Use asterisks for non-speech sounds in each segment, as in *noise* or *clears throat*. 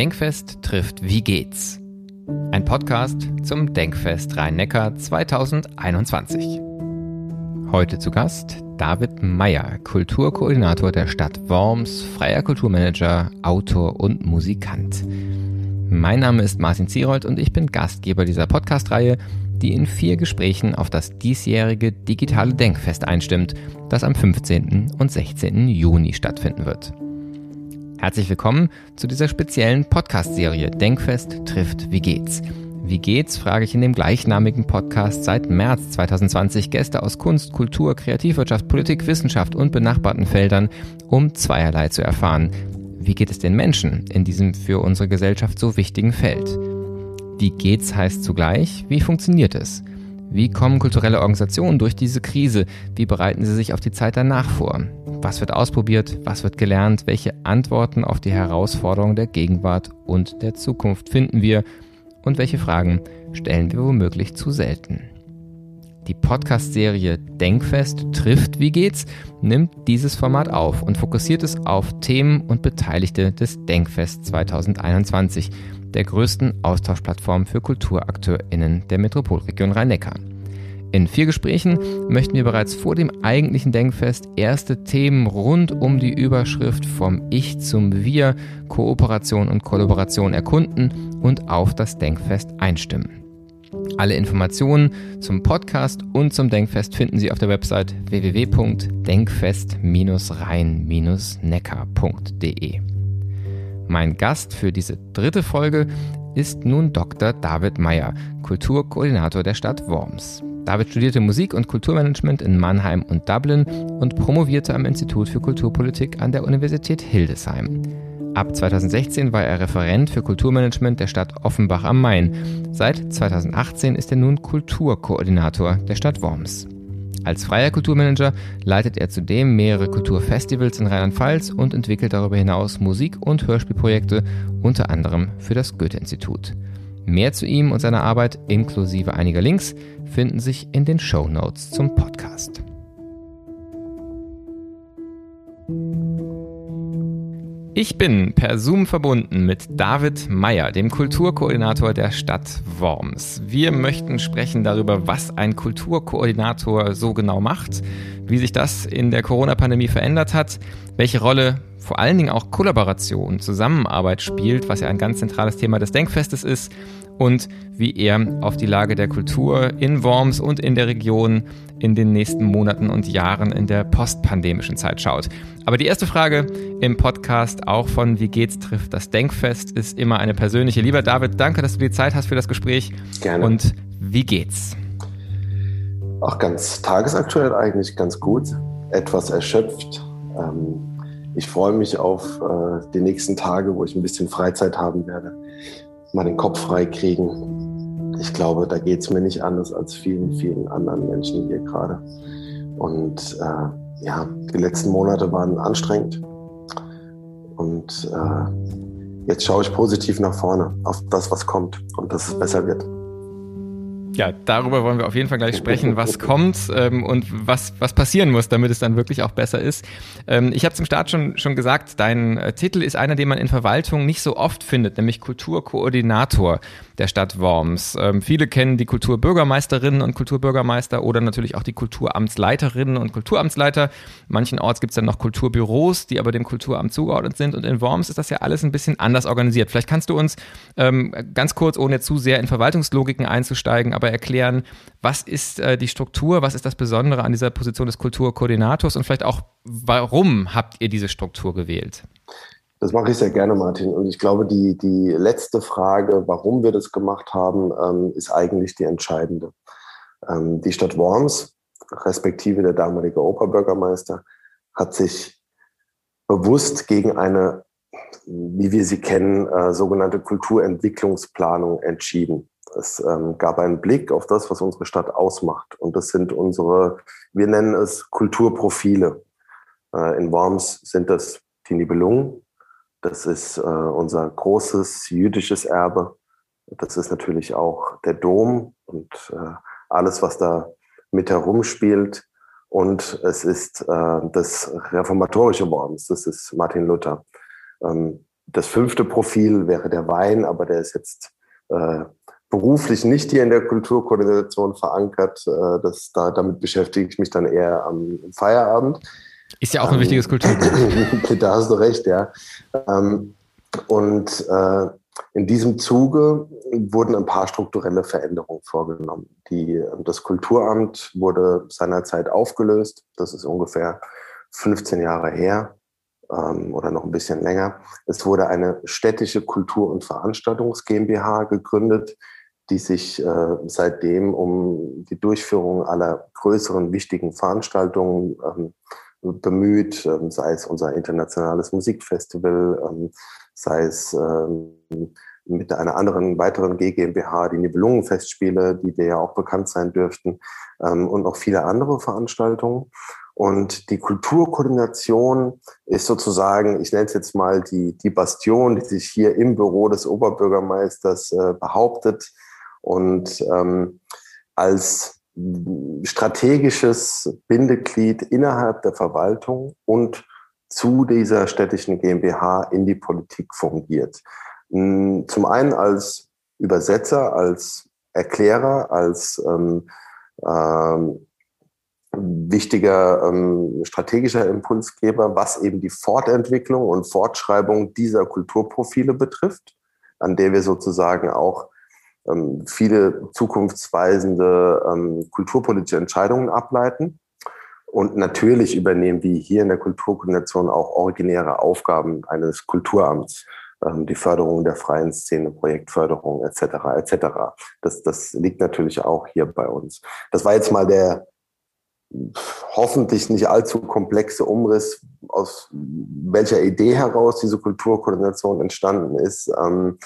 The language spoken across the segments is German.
Denkfest trifft Wie geht's? Ein Podcast zum Denkfest Rhein-Neckar 2021. Heute zu Gast David Meyer, Kulturkoordinator der Stadt Worms, freier Kulturmanager, Autor und Musikant. Mein Name ist Martin Zierold und ich bin Gastgeber dieser Podcast-Reihe, die in vier Gesprächen auf das diesjährige digitale Denkfest einstimmt, das am 15. und 16. Juni stattfinden wird. Herzlich willkommen zu dieser speziellen Podcast-Serie Denkfest trifft Wie geht's? Wie geht's, frage ich in dem gleichnamigen Podcast seit März 2020 Gäste aus Kunst, Kultur, Kreativwirtschaft, Politik, Wissenschaft und benachbarten Feldern, um zweierlei zu erfahren. Wie geht es den Menschen in diesem für unsere Gesellschaft so wichtigen Feld? Wie geht's heißt zugleich, wie funktioniert es? Wie kommen kulturelle Organisationen durch diese Krise? Wie bereiten sie sich auf die Zeit danach vor? Was wird ausprobiert? Was wird gelernt? Welche Antworten auf die Herausforderungen der Gegenwart und der Zukunft finden wir? Und welche Fragen stellen wir womöglich zu selten? Die Podcast-Serie Denkfest trifft Wie geht's nimmt dieses Format auf und fokussiert es auf Themen und Beteiligte des Denkfest 2021 der größten Austauschplattform für KulturakteurInnen der Metropolregion Rhein-Neckar. In vier Gesprächen möchten wir bereits vor dem eigentlichen Denkfest erste Themen rund um die Überschrift vom Ich zum Wir, Kooperation und Kollaboration erkunden und auf das Denkfest einstimmen. Alle Informationen zum Podcast und zum Denkfest finden Sie auf der Website www.denkfest-rhein-neckar.de. Mein Gast für diese dritte Folge ist nun Dr. David Meyer, Kulturkoordinator der Stadt Worms. David studierte Musik- und Kulturmanagement in Mannheim und Dublin und promovierte am Institut für Kulturpolitik an der Universität Hildesheim. Ab 2016 war er Referent für Kulturmanagement der Stadt Offenbach am Main. Seit 2018 ist er nun Kulturkoordinator der Stadt Worms. Als freier Kulturmanager leitet er zudem mehrere Kulturfestivals in Rheinland-Pfalz und entwickelt darüber hinaus Musik- und Hörspielprojekte, unter anderem für das Goethe-Institut. Mehr zu ihm und seiner Arbeit inklusive einiger Links finden sich in den Show Notes zum Podcast. Ich bin per Zoom verbunden mit David Meyer, dem Kulturkoordinator der Stadt Worms. Wir möchten sprechen darüber, was ein Kulturkoordinator so genau macht, wie sich das in der Corona-Pandemie verändert hat, welche Rolle vor allen Dingen auch Kollaboration, Zusammenarbeit spielt, was ja ein ganz zentrales Thema des Denkfestes ist und wie er auf die Lage der Kultur in Worms und in der Region in den nächsten Monaten und Jahren in der postpandemischen Zeit schaut. Aber die erste Frage im Podcast, auch von Wie geht's trifft das Denkfest, ist immer eine persönliche. Lieber David, danke, dass du die Zeit hast für das Gespräch. Gerne. Und wie geht's? Auch ganz tagesaktuell eigentlich ganz gut, etwas erschöpft. Ähm, ich freue mich auf äh, die nächsten Tage, wo ich ein bisschen Freizeit haben werde mal den Kopf frei kriegen. Ich glaube, da geht es mir nicht anders als vielen, vielen anderen Menschen hier gerade. Und äh, ja, die letzten Monate waren anstrengend. Und äh, jetzt schaue ich positiv nach vorne auf das, was kommt und dass es besser wird. Ja, darüber wollen wir auf jeden Fall gleich sprechen, was kommt ähm, und was, was passieren muss, damit es dann wirklich auch besser ist. Ähm, ich habe zum Start schon, schon gesagt, dein äh, Titel ist einer, den man in Verwaltung nicht so oft findet, nämlich Kulturkoordinator der Stadt Worms. Ähm, viele kennen die Kulturbürgermeisterinnen und Kulturbürgermeister oder natürlich auch die Kulturamtsleiterinnen und Kulturamtsleiter. Manchenorts gibt es dann noch Kulturbüros, die aber dem Kulturamt zugeordnet sind. Und in Worms ist das ja alles ein bisschen anders organisiert. Vielleicht kannst du uns ähm, ganz kurz, ohne zu sehr in Verwaltungslogiken einzusteigen, aber erklären, was ist äh, die Struktur, was ist das Besondere an dieser Position des Kulturkoordinators und vielleicht auch, warum habt ihr diese Struktur gewählt? Das mache ich sehr gerne, Martin. Und ich glaube, die, die letzte Frage, warum wir das gemacht haben, ähm, ist eigentlich die entscheidende. Ähm, die Stadt Worms, respektive der damalige Oberbürgermeister, hat sich bewusst gegen eine, wie wir sie kennen, äh, sogenannte Kulturentwicklungsplanung entschieden. Es ähm, gab einen Blick auf das, was unsere Stadt ausmacht. Und das sind unsere, wir nennen es Kulturprofile. Äh, in Worms sind das die Nibelungen, das ist äh, unser großes jüdisches Erbe. Das ist natürlich auch der Dom und äh, alles, was da mit herumspielt. Und es ist äh, das reformatorische Worms, das ist Martin Luther. Ähm, das fünfte Profil wäre der Wein, aber der ist jetzt äh, beruflich nicht hier in der Kulturkoordination verankert. Äh, das, da, damit beschäftige ich mich dann eher am Feierabend. Ist ja auch ein ähm, wichtiges Kulturgut. *laughs* da hast du recht, ja. Ähm, und äh, in diesem Zuge wurden ein paar strukturelle Veränderungen vorgenommen. Die, das Kulturamt wurde seinerzeit aufgelöst. Das ist ungefähr 15 Jahre her ähm, oder noch ein bisschen länger. Es wurde eine städtische Kultur- und Veranstaltungs GmbH gegründet, die sich äh, seitdem um die Durchführung aller größeren wichtigen Veranstaltungen ähm, bemüht, ähm, sei es unser internationales Musikfestival, ähm, sei es ähm, mit einer anderen weiteren GmbH, die Nibelungenfestspiele, die dir ja auch bekannt sein dürften, und noch viele andere Veranstaltungen. Und die Kulturkoordination ist sozusagen, ich nenne es jetzt mal die, die Bastion, die sich hier im Büro des Oberbürgermeisters äh, behauptet und ähm, als strategisches Bindeglied innerhalb der Verwaltung und zu dieser städtischen GmbH in die Politik fungiert. Hm, zum einen als Übersetzer, als Erklärer, als ähm, ähm, wichtiger ähm, strategischer Impulsgeber, was eben die Fortentwicklung und Fortschreibung dieser Kulturprofile betrifft, an der wir sozusagen auch ähm, viele zukunftsweisende ähm, kulturpolitische Entscheidungen ableiten. Und natürlich übernehmen wir hier in der Kulturkoordination auch originäre Aufgaben eines Kulturamts ähm, die Förderung der freien Szene, Projektförderung etc. etc. Das, das liegt natürlich auch hier bei uns. Das war jetzt mal der hoffentlich nicht allzu komplexe Umriss, aus welcher Idee heraus diese Kulturkoordination entstanden ist. Ähm,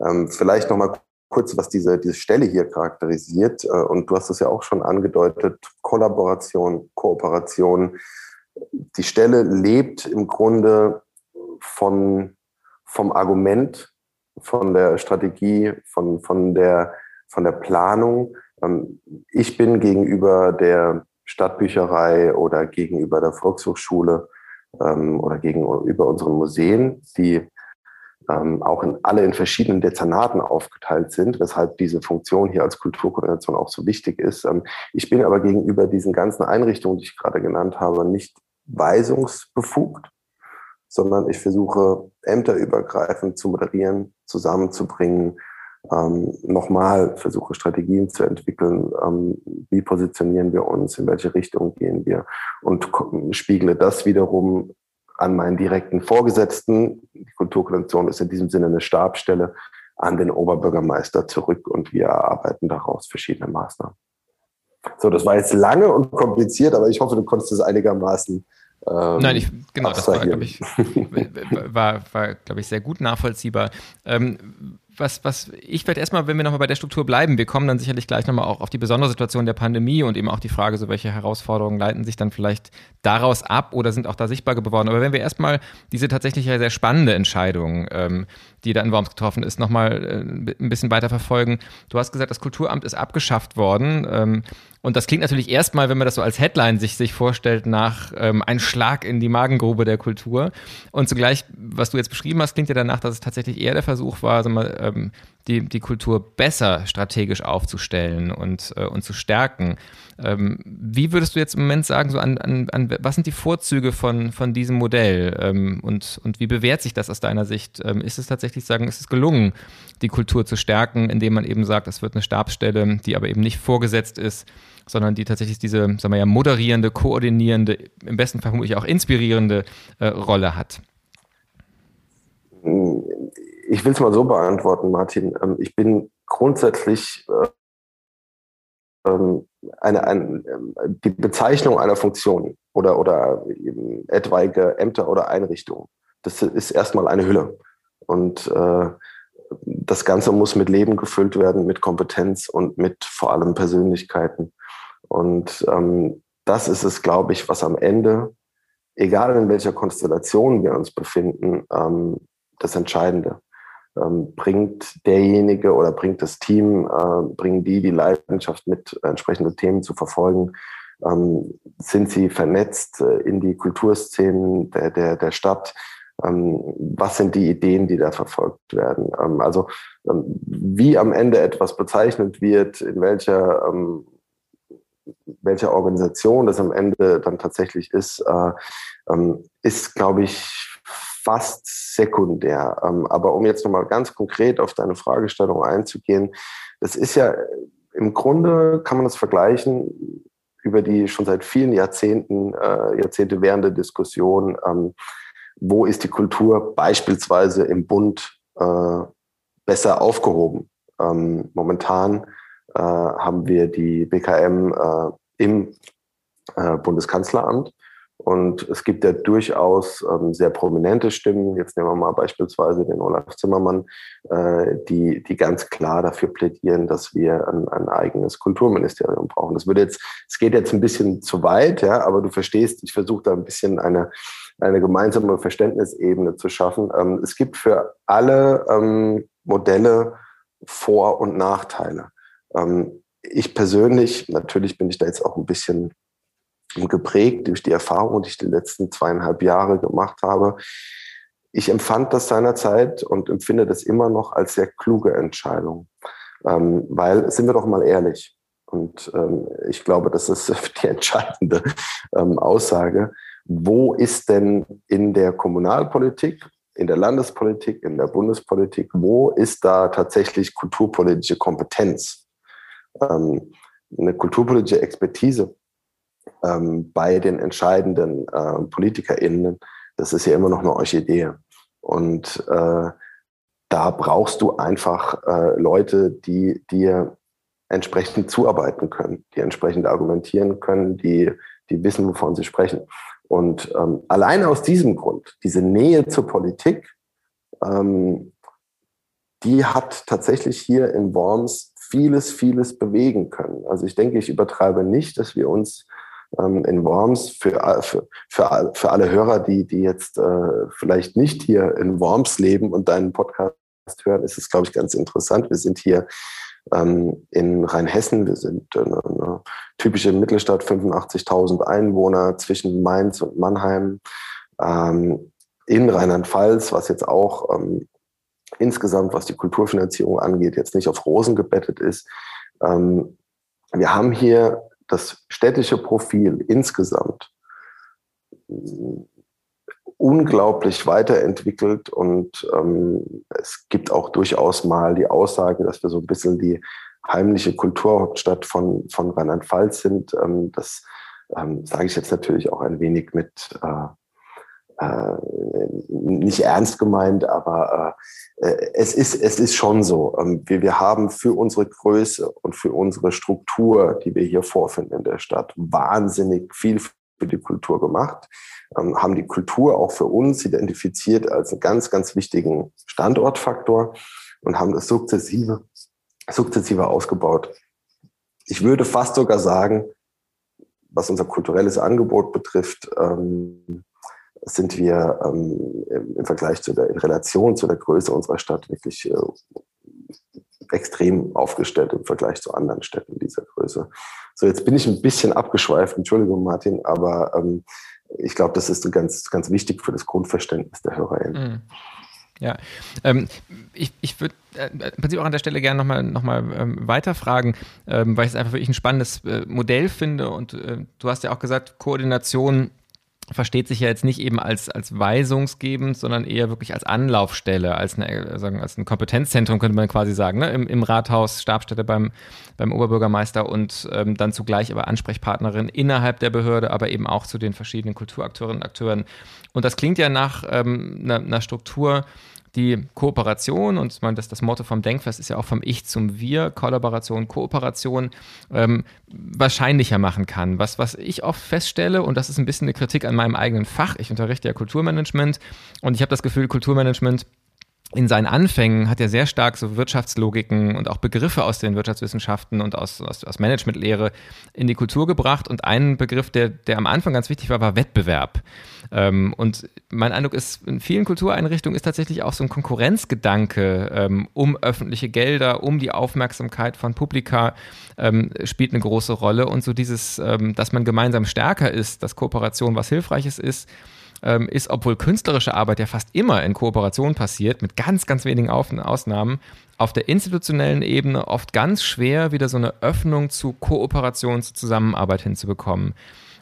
ähm, vielleicht noch mal kurz, was diese, diese Stelle hier charakterisiert. Äh, und du hast es ja auch schon angedeutet, Kollaboration, Kooperation. Die Stelle lebt im Grunde von vom Argument, von der Strategie, von, von, der, von der Planung. Ähm, ich bin gegenüber der Stadtbücherei oder gegenüber der Volkshochschule ähm, oder gegenüber unseren Museen, die ähm, auch in alle in verschiedenen Dezernaten aufgeteilt sind, weshalb diese Funktion hier als Kulturkoordination auch so wichtig ist. ich bin aber gegenüber diesen ganzen Einrichtungen, die ich gerade genannt habe, nicht weisungsbefugt sondern ich versuche ämterübergreifend zu moderieren, zusammenzubringen, ähm, nochmal versuche Strategien zu entwickeln, ähm, wie positionieren wir uns, in welche Richtung gehen wir und spiegle das wiederum an meinen direkten Vorgesetzten. Die Kulturkonvention ist in diesem Sinne eine Stabstelle an den Oberbürgermeister zurück und wir erarbeiten daraus verschiedene Maßnahmen. So, das war jetzt lange und kompliziert, aber ich hoffe, du konntest es einigermaßen ähm, Nein, ich, genau, das war, glaube ich, *laughs* war, war, glaube ich, sehr gut nachvollziehbar. Ähm, was, was ich vielleicht erstmal, wenn wir nochmal bei der Struktur bleiben, wir kommen dann sicherlich gleich nochmal auch auf die besondere Situation der Pandemie und eben auch die Frage, so welche Herausforderungen leiten sich dann vielleicht daraus ab oder sind auch da sichtbar geworden. Aber wenn wir erstmal diese tatsächlich sehr spannende Entscheidung, ähm, die da in Worms getroffen ist, nochmal äh, ein bisschen weiter verfolgen. Du hast gesagt, das Kulturamt ist abgeschafft worden. Ähm, und das klingt natürlich erstmal, wenn man das so als Headline sich, sich vorstellt, nach ähm, ein Schlag in die Magengrube der Kultur. Und zugleich, was du jetzt beschrieben hast, klingt ja danach, dass es tatsächlich eher der Versuch war, also mal, ähm, die, die Kultur besser strategisch aufzustellen und, äh, und zu stärken. Ähm, wie würdest du jetzt im Moment sagen, so an, an, an was sind die Vorzüge von, von diesem Modell ähm, und, und wie bewährt sich das aus deiner Sicht? Ähm, ist es tatsächlich sagen, ist es gelungen, die Kultur zu stärken, indem man eben sagt, es wird eine Stabsstelle, die aber eben nicht vorgesetzt ist, sondern die tatsächlich diese, sagen wir ja, moderierende, koordinierende, im besten Fall vermutlich auch inspirierende äh, Rolle hat? Ich will es mal so beantworten, Martin. Ähm, ich bin grundsätzlich äh, eine, eine, die Bezeichnung einer Funktion oder, oder etwaige Ämter oder Einrichtungen, das ist erstmal eine Hülle. Und äh, das Ganze muss mit Leben gefüllt werden, mit Kompetenz und mit vor allem Persönlichkeiten. Und ähm, das ist es, glaube ich, was am Ende, egal in welcher Konstellation wir uns befinden, ähm, das Entscheidende ähm, bringt derjenige oder bringt das Team, äh, bringen die die Leidenschaft mit, entsprechende Themen zu verfolgen, ähm, sind sie vernetzt äh, in die Kulturszenen der, der, der Stadt, Ähm, was sind die Ideen, die da verfolgt werden? Ähm, also ähm, wie am Ende etwas bezeichnet wird, in welcher, ähm, welcher Organisation das am Ende dann tatsächlich ist, äh, ähm, ist, glaube ich, fast sekundär. Ähm, aber um jetzt nochmal ganz konkret auf deine Fragestellung einzugehen, das ist ja im Grunde kann man das vergleichen über die schon seit vielen Jahrzehnten, äh, Jahrzehnte währende Diskussion, ähm, wo ist die Kultur beispielsweise im Bund äh, besser aufgehoben. Ähm, momentan äh, haben wir die BKM im Bundeskanzleramt und es gibt ja durchaus ähm, sehr prominente Stimmen. Jetzt nehmen wir mal beispielsweise den Olaf Zimmermann, äh, die, die ganz klar dafür plädieren, dass wir ein, ein eigenes Kulturministerium brauchen. Das würde jetzt, es geht jetzt ein bisschen zu weit, ja, aber du verstehst, ich versuche da ein bisschen eine, eine gemeinsame Verständnisebene zu schaffen. Ähm, es gibt für alle ähm, Modelle Vor- und Nachteile. Ähm, ich persönlich, natürlich bin ich da jetzt auch ein bisschen geprägt durch die Erfahrung, die ich die letzten zweieinhalb Jahre gemacht habe. Ich empfand das seinerzeit und empfinde das immer noch als sehr kluge Entscheidung. Ähm, weil, sind wir doch mal ehrlich, und ähm, ich glaube, das ist *laughs* die entscheidende ähm, Aussage, wo ist denn in der Kommunalpolitik, in der Landespolitik, in der Bundespolitik, wo ist da tatsächlich kulturpolitische Kompetenz? Ähm, eine kulturpolitische Expertise ähm, bei den entscheidenden äh, PolitikerInnen, das ist ja immer noch eine Orchidee. Und äh, da brauchst du einfach äh, Leute, die dir entsprechend zuarbeiten können, die entsprechend argumentieren können, die, die wissen, wovon sie sprechen. Und ähm, alleine aus diesem Grund, diese Nähe zur Politik, ähm, die hat tatsächlich hier in Worms vieles, vieles bewegen können. Also ich denke, ich übertreibe nicht, dass wir uns ähm, in Worms für, für, für, für alle Hörer, die, die jetzt äh, vielleicht nicht hier in Worms leben und deinen Podcast hören, ist es, glaube ich, ganz interessant. Wir sind hier ähm, in Rheinhessen. Wir sind eine, eine typische Mittelstadt, 85.000 Einwohner zwischen Mainz und Mannheim. Ähm, in Rheinland-Pfalz, was jetzt auch ähm, insgesamt, was die Kulturfinanzierung angeht, jetzt nicht auf Rosen gebettet ist. Ähm, wir haben hier das städtische Profil insgesamt unglaublich weiterentwickelt und ähm, es gibt auch durchaus mal die Aussage, dass wir so ein bisschen die heimliche Kulturhauptstadt von, von Rheinland-Pfalz sind. Ähm, das ähm, sage ich jetzt natürlich auch ein wenig mit äh, äh, nicht ernst gemeint, aber äh, es, ist, es ist schon so. Ähm, wir, wir haben für unsere Größe und für unsere Struktur, die wir hier vorfinden in der Stadt, wahnsinnig viel für die Kultur gemacht, ähm, haben die Kultur auch für uns identifiziert als einen ganz, ganz wichtigen Standortfaktor und haben das sukzessive, sukzessive ausgebaut. Ich würde fast sogar sagen, was unser kulturelles Angebot betrifft, ähm, sind wir ähm, im Vergleich zu der, in Relation zu der Größe unserer Stadt wirklich äh, extrem aufgestellt im Vergleich zu anderen Städten dieser Größe. So, jetzt bin ich ein bisschen abgeschweift, Entschuldigung, Martin, aber ähm, ich glaube, das ist ganz, ganz wichtig für das Grundverständnis der HörerInnen. Mhm. Ja, ähm, ich, ich würde äh, im Prinzip auch an der Stelle gerne nochmal noch mal, ähm, weiterfragen, ähm, weil ich es einfach wirklich ein spannendes äh, Modell finde und äh, du hast ja auch gesagt, Koordination versteht sich ja jetzt nicht eben als, als weisungsgebend, sondern eher wirklich als Anlaufstelle, als, eine, sagen, als ein Kompetenzzentrum, könnte man quasi sagen, ne? Im, im Rathaus, Stabstätte beim, beim Oberbürgermeister und ähm, dann zugleich aber Ansprechpartnerin innerhalb der Behörde, aber eben auch zu den verschiedenen Kulturakteurinnen und Akteuren. Und das klingt ja nach ähm, einer, einer Struktur, die Kooperation, und ich meine, das, das Motto vom Denkfest ist ja auch vom Ich zum Wir, Kollaboration, Kooperation, ähm, wahrscheinlicher machen kann. Was, was ich oft feststelle, und das ist ein bisschen eine Kritik an meinem eigenen Fach, ich unterrichte ja Kulturmanagement und ich habe das Gefühl, Kulturmanagement in seinen Anfängen hat er sehr stark so Wirtschaftslogiken und auch Begriffe aus den Wirtschaftswissenschaften und aus, aus, aus Managementlehre in die Kultur gebracht. Und ein Begriff, der, der am Anfang ganz wichtig war, war Wettbewerb. Ähm, und mein Eindruck ist, in vielen Kultureinrichtungen ist tatsächlich auch so ein Konkurrenzgedanke ähm, um öffentliche Gelder, um die Aufmerksamkeit von Publika ähm, spielt eine große Rolle. Und so dieses, ähm, dass man gemeinsam stärker ist, dass Kooperation was Hilfreiches ist, ähm, ist, obwohl künstlerische Arbeit ja fast immer in Kooperation passiert, mit ganz, ganz wenigen Ausnahmen, auf der institutionellen Ebene oft ganz schwer, wieder so eine Öffnung zu Kooperation, zu Zusammenarbeit hinzubekommen.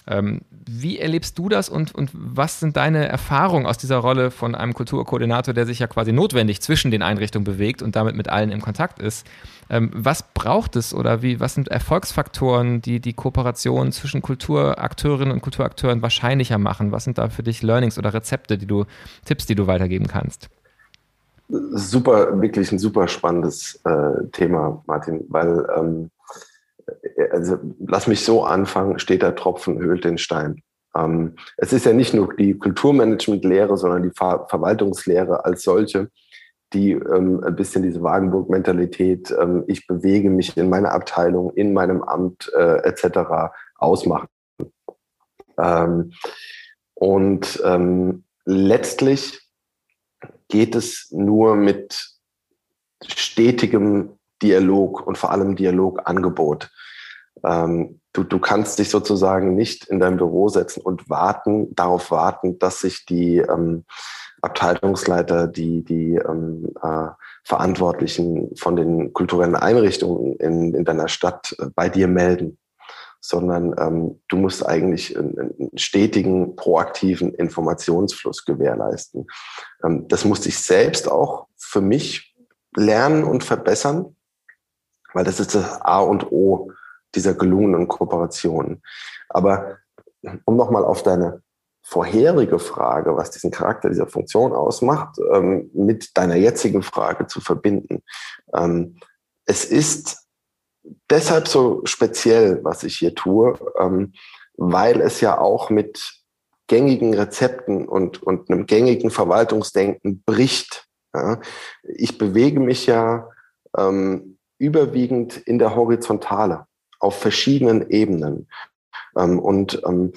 Ähm, wie erlebst du das und, und was sind deine Erfahrungen aus dieser Rolle von einem Kulturkoordinator, der sich ja quasi notwendig zwischen den Einrichtungen bewegt und damit mit allen im Kontakt ist? Ähm, was braucht es oder wie, was sind Erfolgsfaktoren, die die Kooperation zwischen Kulturakteurinnen und Kulturakteuren wahrscheinlicher machen? Was sind da für dich Learnings oder Rezepte, die du, Tipps, die du weitergeben kannst? Super, wirklich ein super spannendes äh, Thema, Martin, weil ähm, also lass mich so anfangen, steht der Tropfen höhlt den Stein. Ähm, es ist ja nicht nur die Kulturmanagement-Lehre, sondern die Ver Verwaltungslehre als solche, die ähm, ein bisschen diese Wagenburg-Mentalität, ähm, ich bewege mich in meiner Abteilung, in meinem Amt äh, etc. ausmachen. Ähm, und ähm, letztlich geht es nur mit stetigem Dialog und vor allem Dialogangebot. Ähm, du, du kannst dich sozusagen nicht in dein Büro setzen und warten, darauf warten, dass sich die ähm, Abteilungsleiter, die, die ähm, äh, Verantwortlichen von den kulturellen Einrichtungen in, in deiner Stadt äh, bei dir melden, sondern ähm, du musst eigentlich einen, einen, stetigen, proaktiven Informationsfluss gewährleisten. Ähm, das musste ich selbst auch für mich lernen und verbessern weil das ist das A und O dieser gelungenen Kooperation. Aber um nochmal auf deine vorherige Frage, was diesen Charakter dieser Funktion ausmacht, ähm, mit deiner jetzigen Frage zu verbinden. Ähm, es ist deshalb so speziell, was ich hier tue, ähm, weil es ja auch mit gängigen Rezepten und, und einem gängigen Verwaltungsdenken bricht. Ja? Ich bewege mich ja ähm, überwiegend in der Horizontale, auf verschiedenen Ebenen. Ähm, und ähm,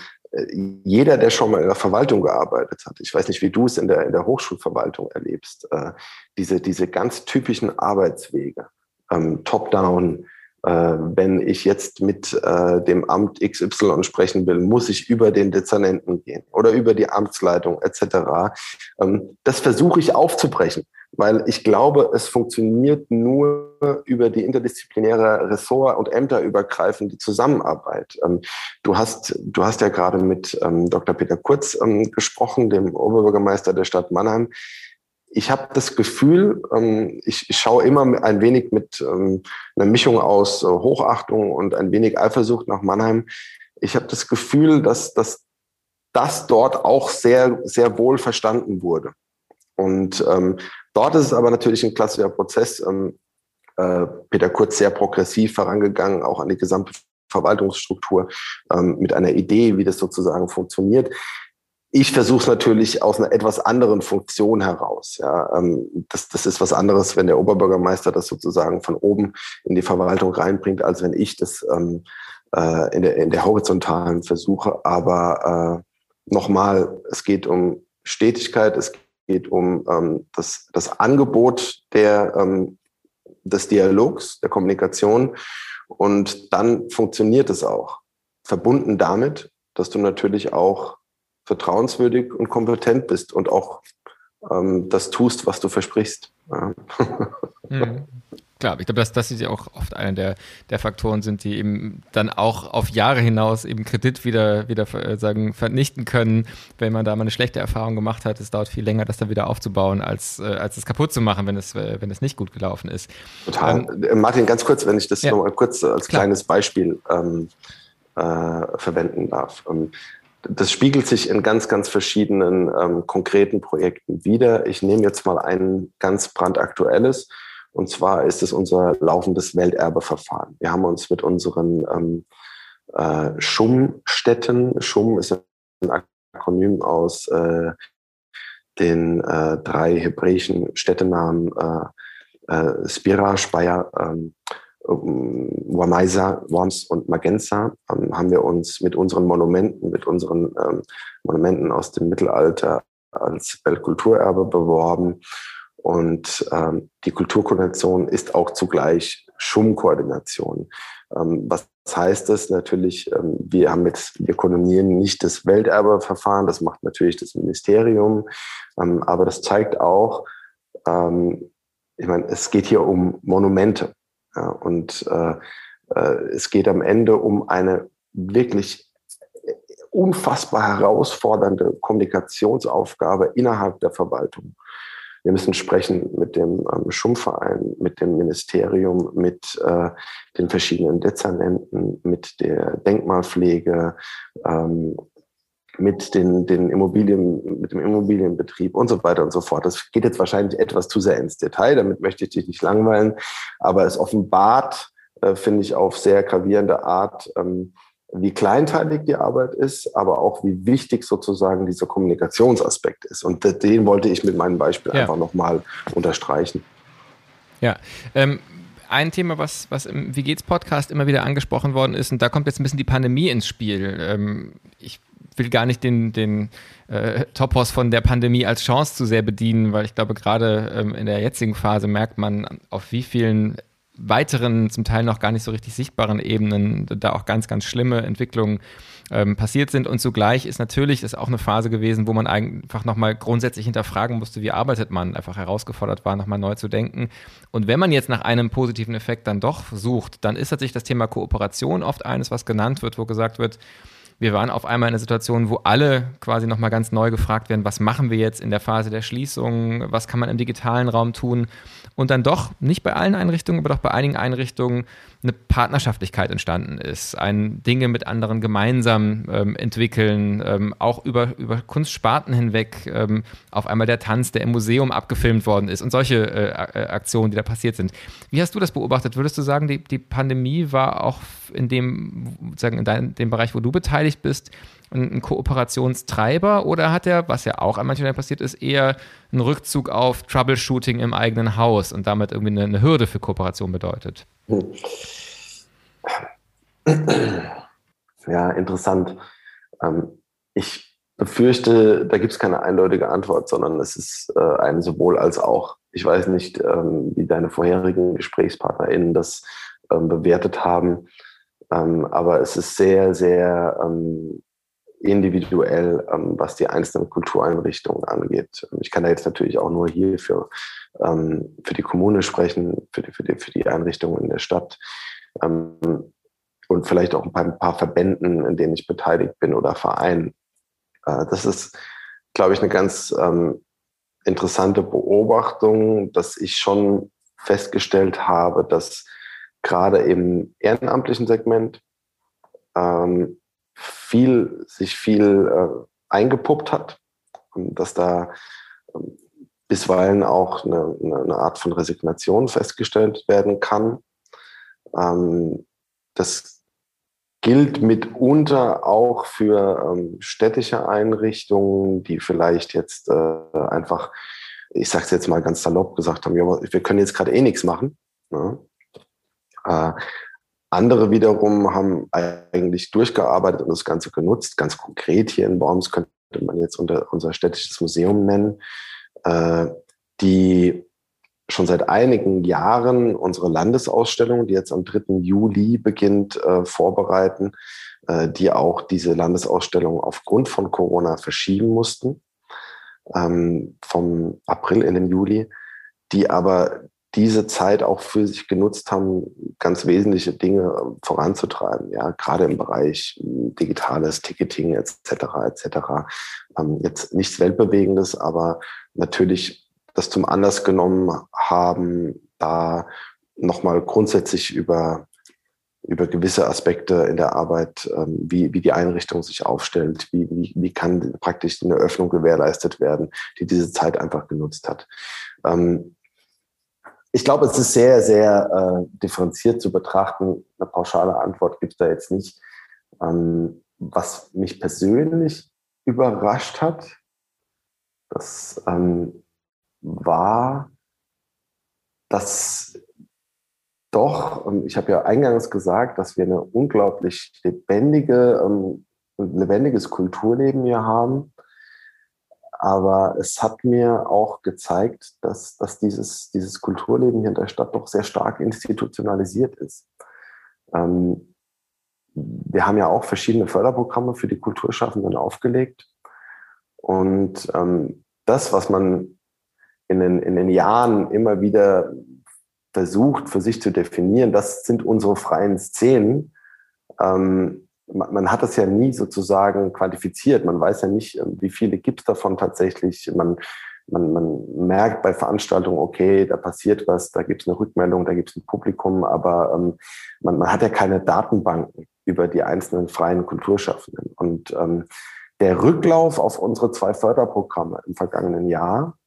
jeder, der schon mal in der Verwaltung gearbeitet hat, ich weiß nicht, wie du es in der, in der Hochschulverwaltung erlebst, äh, diese, diese ganz typischen Arbeitswege, ähm, top-down, äh, wenn ich jetzt mit äh, dem Amt XY sprechen will, muss ich über den Dezernenten gehen oder über die Amtsleitung etc. das versuche ich aufzubrechen weil ich glaube, es funktioniert nur über die interdisziplinäre Ressort- und Ämterübergreifende Zusammenarbeit. Ähm, du hast, du hast ja gerade mit ähm, Dr. Peter Kurz ähm, gesprochen, dem Oberbürgermeister der Stadt Mannheim. Ich habe das Gefühl, ich, ich schaue immer ein wenig mit einer Mischung aus äh, Hochachtung und ein wenig Eifersucht nach Mannheim. Ich habe das Gefühl, dass, dass das dort auch sehr, sehr wohl verstanden wurde. Und ähm, Dort ist es aber natürlich ein klassischer Prozess. Ähm, äh, Peter Kurz sehr progressiv vorangegangen, auch an die gesamte Verwaltungsstruktur ähm, mit einer Idee, wie das sozusagen funktioniert. Ich versuche es natürlich aus einer etwas anderen Funktion heraus. Ja, ähm, das, das ist was anderes, wenn der Oberbürgermeister das sozusagen von oben in die Verwaltung reinbringt, als wenn ich das ähm, äh, in, der, in der horizontalen versuche. Aber äh, nochmal, es geht um Stetigkeit, es geht um ähm, das, das Angebot der, ähm, des Dialogs, der Kommunikation. Und dann funktioniert es auch. Verbunden damit, dass du natürlich auch vertrauenswürdig und kompetent bist und auch ähm, das tust, was du versprichst. Ja. Mhm. *laughs* Klar, ich glaube, dass das ja auch oft einer der, der Faktoren sind, die eben dann auch auf Jahre hinaus eben Kredit wieder, wieder äh, sagen, vernichten können, wenn man da mal eine schlechte Erfahrung gemacht hat. Es dauert viel länger, das dann wieder aufzubauen, als, äh, als es kaputt zu machen, wenn es, äh, wenn es nicht gut gelaufen ist. Total. Ähm, Martin, ganz kurz, wenn ich das ja. noch mal kurz als Klar. kleines Beispiel ähm, äh, verwenden darf. Ähm, das spiegelt sich in ganz, ganz verschiedenen ähm, konkreten Projekten wieder. Ich nehme jetzt mal ein ganz brandaktuelles und zwar ist es unser laufendes Welterbeverfahren. Wir haben uns mit unseren ähm, äh, Schum-Städten, Schum ist ein Akronym aus äh, den äh, drei hebräischen Städtenamen äh, äh, Spira, Speyer, ähm, Wamaisa, Worms und Magenza, ähm, haben wir uns mit unseren Monumenten, mit unseren ähm, Monumenten aus dem Mittelalter als Weltkulturerbe beworben und ähm, die Kulturkoordination ist auch zugleich Schum-Koordination. Ähm, was heißt das? Natürlich, ähm, wir haben jetzt, wir kolonieren nicht das Welterbeverfahren, das macht natürlich das Ministerium, ähm, aber das zeigt auch, ähm, ich meine, es geht hier um Monumente ja, und äh, äh, es geht am Ende um eine wirklich unfassbar herausfordernde Kommunikationsaufgabe innerhalb der Verwaltung. Wir müssen sprechen mit dem ähm, Schummverein, mit dem Ministerium, mit äh, den verschiedenen Dezernenten, mit der Denkmalpflege, ähm, mit den, den Immobilien, mit dem Immobilienbetrieb und so weiter und so fort. Das geht jetzt wahrscheinlich etwas zu sehr ins Detail, damit möchte ich dich nicht langweilen, aber es offenbart, äh, finde ich, auf sehr gravierende Art, ähm, wie kleinteilig die Arbeit ist, aber auch wie wichtig sozusagen dieser Kommunikationsaspekt ist. Und den wollte ich mit meinem Beispiel ja. einfach nochmal unterstreichen. Ja, ähm, ein Thema, was, was im Wie geht's Podcast immer wieder angesprochen worden ist, und da kommt jetzt ein bisschen die Pandemie ins Spiel. Ähm, ich will gar nicht den, den äh, Topos von der Pandemie als Chance zu sehr bedienen, weil ich glaube, gerade ähm, in der jetzigen Phase merkt man, auf wie vielen weiteren, zum Teil noch gar nicht so richtig sichtbaren Ebenen da auch ganz, ganz schlimme Entwicklungen ähm, passiert sind. Und zugleich ist natürlich das auch eine Phase gewesen, wo man einfach nochmal grundsätzlich hinterfragen musste, wie arbeitet man, einfach herausgefordert war, nochmal neu zu denken. Und wenn man jetzt nach einem positiven Effekt dann doch sucht, dann ist tatsächlich das Thema Kooperation oft eines, was genannt wird, wo gesagt wird, wir waren auf einmal in einer Situation, wo alle quasi nochmal ganz neu gefragt werden, was machen wir jetzt in der Phase der Schließung, was kann man im digitalen Raum tun und dann doch, nicht bei allen Einrichtungen, aber doch bei einigen Einrichtungen eine Partnerschaftlichkeit entstanden ist, ein Dinge mit anderen gemeinsam ähm, entwickeln, ähm, auch über, über Kunstsparten hinweg ähm, auf einmal der Tanz, der im Museum abgefilmt worden ist und solche äh, Aktionen, die da passiert sind. Wie hast du das beobachtet? Würdest du sagen, die, die Pandemie war auch in dem, sagen, in dein, dem Bereich, wo du beteiligt bist, ein, ein Kooperationstreiber oder hat er, was ja auch an manchen Stellen passiert ist, eher einen Rückzug auf Troubleshooting im eigenen Haus und damit irgendwie eine, eine Hürde für Kooperation bedeutet? *clears throat* Ja, interessant. Ähm, ich befürchte, da gibt es keine eindeutige Antwort, sondern es ist äh, ein sowohl als auch. Ich weiß nicht, ähm, wie deine vorherigen GesprächspartnerInnen das ähm, bewertet haben, aber es ist sehr, sehr individuell, ähm, was die einzelnen Kultureinrichtungen angeht. Ich kann da jetzt natürlich auch nur hier für, ähm, für die Kommune sprechen, für die, für, die, für die Einrichtungen in der Stadt ähm, und vielleicht auch bei ein paar Verbänden, in denen ich beteiligt bin oder Vereinen. Äh, das ist, glaube ich, eine ganz ähm, interessante Beobachtung, dass ich schon festgestellt habe, dass gerade im ehrenamtlichen Segment ähm, viel, sich viel äh, eingepuppt hat dass da ähm, bisweilen auch eine, eine, Art von Resignation festgestellt werden kann. Ähm, das gilt mitunter auch für ähm, städtische Einrichtungen, die vielleicht jetzt äh, einfach, ich sage es jetzt mal ganz salopp gesagt haben, ja, wir können jetzt gerade eh nichts machen. Ne? Äh, andere wiederum haben eigentlich durchgearbeitet und das Ganze genutzt. Ganz konkret hier in Worms könnte man jetzt unser städtisches Museum nennen, äh, die schon seit einigen Jahren unsere Landesausstellung, die jetzt am 3. Juli beginnt, äh, vorbereiten, äh, die auch diese Landesausstellung aufgrund von Corona verschieben mussten, ähm, vom April in den Juli, die aber diese Zeit auch für sich genutzt haben, ganz wesentliche Dinge ähm, voranzutreiben, ja, gerade im Bereich hm, digitales Ticketing etc. etc. Ähm, jetzt nichts Weltbewegendes, aber natürlich das zum Anlass genommen haben, da nochmal grundsätzlich über über gewisse Aspekte in der Arbeit, ähm, wie, wie die Einrichtung sich aufstellt, wie, wie, wie kann praktisch eine Öffnung gewährleistet werden, die diese Zeit einfach genutzt hat. Ich glaube, es ist sehr, sehr äh, differenziert zu betrachten. Eine pauschale Antwort gibt es da jetzt nicht. Ähm, was mich persönlich überrascht hat, das ähm, war, dass doch, ähm, ich habe ja eingangs gesagt, dass wir eine unglaublich lebendige, ähm, lebendiges Kulturleben hier haben aber es hat mir auch gezeigt, dass, dass dieses, dieses Kulturleben hier in der Stadt doch sehr stark institutionalisiert ist. Ähm, wir haben ja auch verschiedene Förderprogramme für die Kulturschaffenden aufgelegt. Und ähm, das, was man in den, in den Jahren immer wieder versucht, für sich zu definieren, das sind unsere freien Szenen. Ähm, man, man, hat das ja nie sozusagen quantifiziert. Man weiß ja nicht, ähm, wie viele gibt es davon tatsächlich. Man, man, man merkt bei Veranstaltungen, okay, da passiert was, da gibt es eine Rückmeldung, da gibt es ein Publikum, aber ähm, man, man hat ja keine Datenbanken über die einzelnen freien Kulturschaffenden. Und ähm, der Rücklauf auf unsere zwei Förderprogramme im vergangenen Jahr,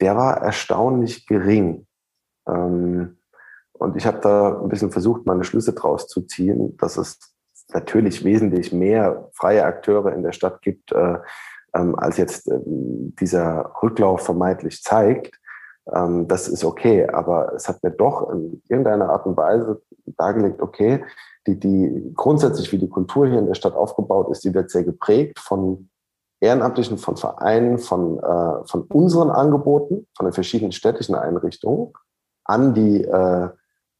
der war erstaunlich gering. Ähm, und ich habe da ein bisschen versucht, meine Schlüsse draus zu ziehen, dass es natürlich wesentlich mehr freie Akteure in der Stadt gibt, äh, ähm, als jetzt ähm, dieser Rücklauf vermeintlich zeigt. Ähm, das ist okay, aber es hat mir doch in irgendeiner Art und Weise dargelegt, okay, die, die grundsätzlich wie die Kultur hier in der Stadt aufgebaut ist, die wird sehr geprägt von Ehrenamtlichen, von Vereinen, von, äh, von unseren Angeboten, von den verschiedenen städtischen Einrichtungen an die äh,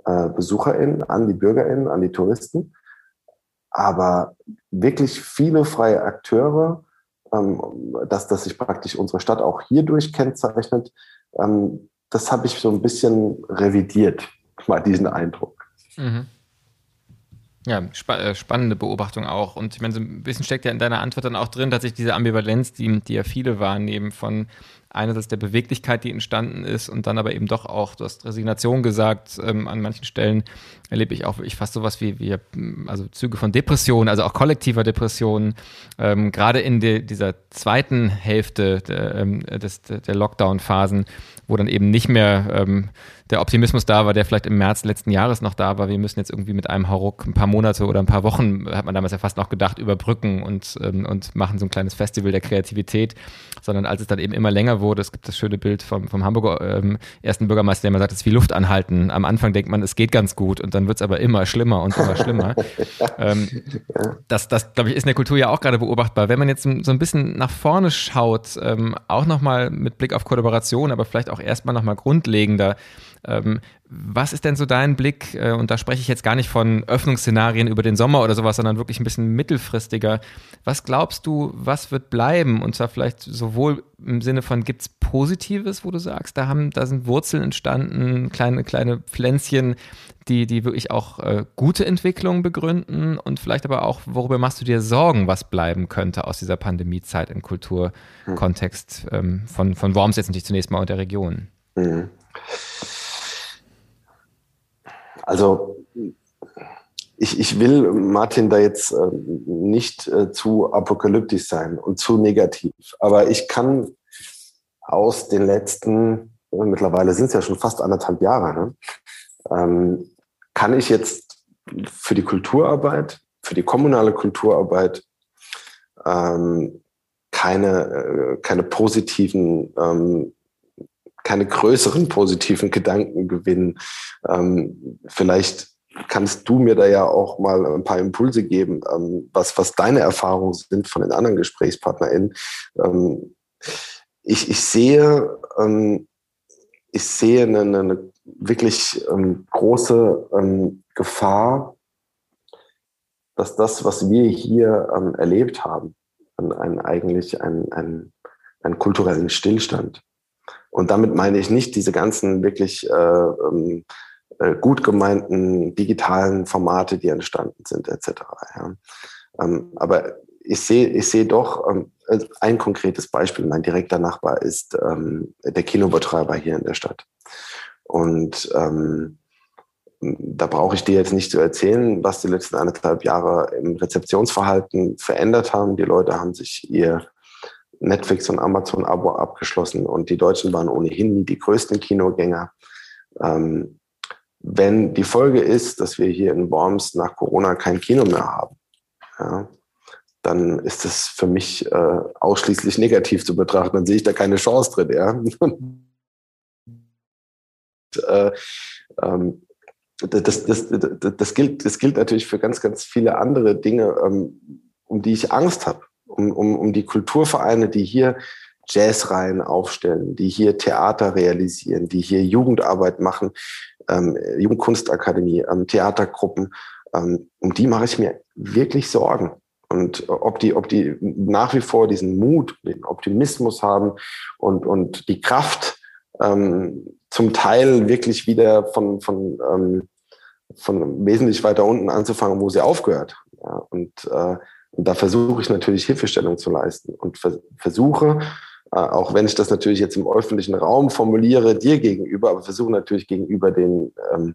äh, BesucherInnen, an die BürgerInnen, an die Touristen. Aber wirklich viele freie Akteure, ähm, dass, dass sich praktisch unsere Stadt auch hierdurch kennzeichnet, ähm, das habe ich so ein bisschen revidiert, *laughs* mal diesen Eindruck. Mhm. Ja, spa äh, spannende Beobachtung auch. Und ich meine, so ein bisschen steckt ja in deiner Antwort dann auch drin, dass sich diese Ambivalenz, die, die ja viele wahrnehmen, von einerseits der Beweglichkeit, die entstanden ist und dann aber eben doch auch, du hast Resignation gesagt, ähm, an manchen Stellen erlebe ich auch wirklich fast sowas wie, wie also Züge von Depressionen, also auch kollektiver Depressionen, ähm, gerade in de, dieser zweiten Hälfte der, ähm, der Lockdown-Phasen, wo dann eben nicht mehr ähm, der Optimismus da war, der vielleicht im März letzten Jahres noch da war. Wir müssen jetzt irgendwie mit einem Hauruck ein paar Monate oder ein paar Wochen, hat man damals ja fast noch gedacht, überbrücken und, ähm, und machen so ein kleines Festival der Kreativität. Sondern als es dann eben immer länger wurde, es gibt das schöne Bild vom, vom Hamburger ähm, ersten Bürgermeister, der immer sagt, es ist wie Luft anhalten. Am Anfang denkt man, es geht ganz gut und dann wird es aber immer schlimmer und immer schlimmer. *laughs* ähm, das, das glaube ich, ist in der Kultur ja auch gerade beobachtbar. Wenn man jetzt so ein bisschen nach vorne schaut, ähm, auch nochmal mit Blick auf Kollaboration, aber vielleicht auch erstmal nochmal grundlegender, ähm, was ist denn so dein Blick, äh, und da spreche ich jetzt gar nicht von Öffnungsszenarien über den Sommer oder sowas, sondern wirklich ein bisschen mittelfristiger. Was glaubst du, was wird bleiben? Und zwar vielleicht sowohl im Sinne von, gibt es Positives, wo du sagst, da, haben, da sind Wurzeln entstanden, kleine, kleine Pflänzchen, die, die wirklich auch äh, gute Entwicklungen begründen und vielleicht aber auch, worüber machst du dir Sorgen, was bleiben könnte aus dieser Pandemiezeit im Kulturkontext ähm, von, von Worms jetzt natürlich zunächst mal und der Region? Mhm. Also ich, ich will, Martin, da jetzt äh, nicht äh, zu apokalyptisch sein und zu negativ, aber ich kann aus den letzten, äh, mittlerweile sind es ja schon fast anderthalb Jahre, ne, ähm, kann ich jetzt für die Kulturarbeit, für die kommunale Kulturarbeit ähm, keine, äh, keine positiven ähm, keine größeren positiven Gedanken gewinnen. Ähm, vielleicht kannst du mir da ja auch mal ein paar Impulse geben, ähm, was, was deine Erfahrungen sind von den anderen GesprächspartnerInnen. Ähm, ich, ich sehe, ähm, ich sehe eine, eine wirklich ähm, große ähm, Gefahr, dass das, was wir hier erlebt haben, ein, ein, eigentlich ein, ein, einen kulturellen Stillstand und damit meine ich nicht diese ganzen wirklich äh, ähm, äh, gut gemeinten digitalen Formate, die entstanden sind, etc. Ja. Ähm, aber ich sehe ich sehe doch ähm, ein konkretes Beispiel. Mein direkter Nachbar ist ähm, der Kinobetreiber hier in der Stadt. Und ähm, da brauche ich dir jetzt nicht zu erzählen, was die letzten anderthalb Jahre im Rezeptionsverhalten verändert haben. Die Leute haben sich ihr Netflix und Amazon-Abo abgeschlossen und die Deutschen waren ohnehin die größten Kinogänger. Ähm, wenn die Folge ist, dass wir hier in Worms nach Corona kein Kino mehr haben, ja, dann ist das für mich äh, ausschließlich negativ zu betrachten. Dann sehe ich da keine Chance drin. Ja. *laughs* Äh, ähm, das, das, das, das, gilt, das gilt natürlich für ganz, ganz viele andere Dinge, ähm, um die ich Angst habe um, um, um die Kulturvereine, die hier Jazzreihen aufstellen, die hier Theater realisieren, die hier Jugendarbeit machen, ähm, Jugendkunstakademie, ähm, Theatergruppen, ähm, um die mache ich mir wirklich Sorgen. Und ob die, ob die nach wie vor diesen Mut, den Optimismus haben und, und die Kraft, ähm, zum Teil wirklich wieder von, von, ähm, von wesentlich weiter unten anzufangen, wo sie aufgehört. Ja, und, äh, und da versuche ich natürlich Hilfestellung zu leisten und vers versuche, äh, auch wenn ich das natürlich jetzt im öffentlichen Raum formuliere, dir gegenüber, aber versuche natürlich gegenüber den, ähm,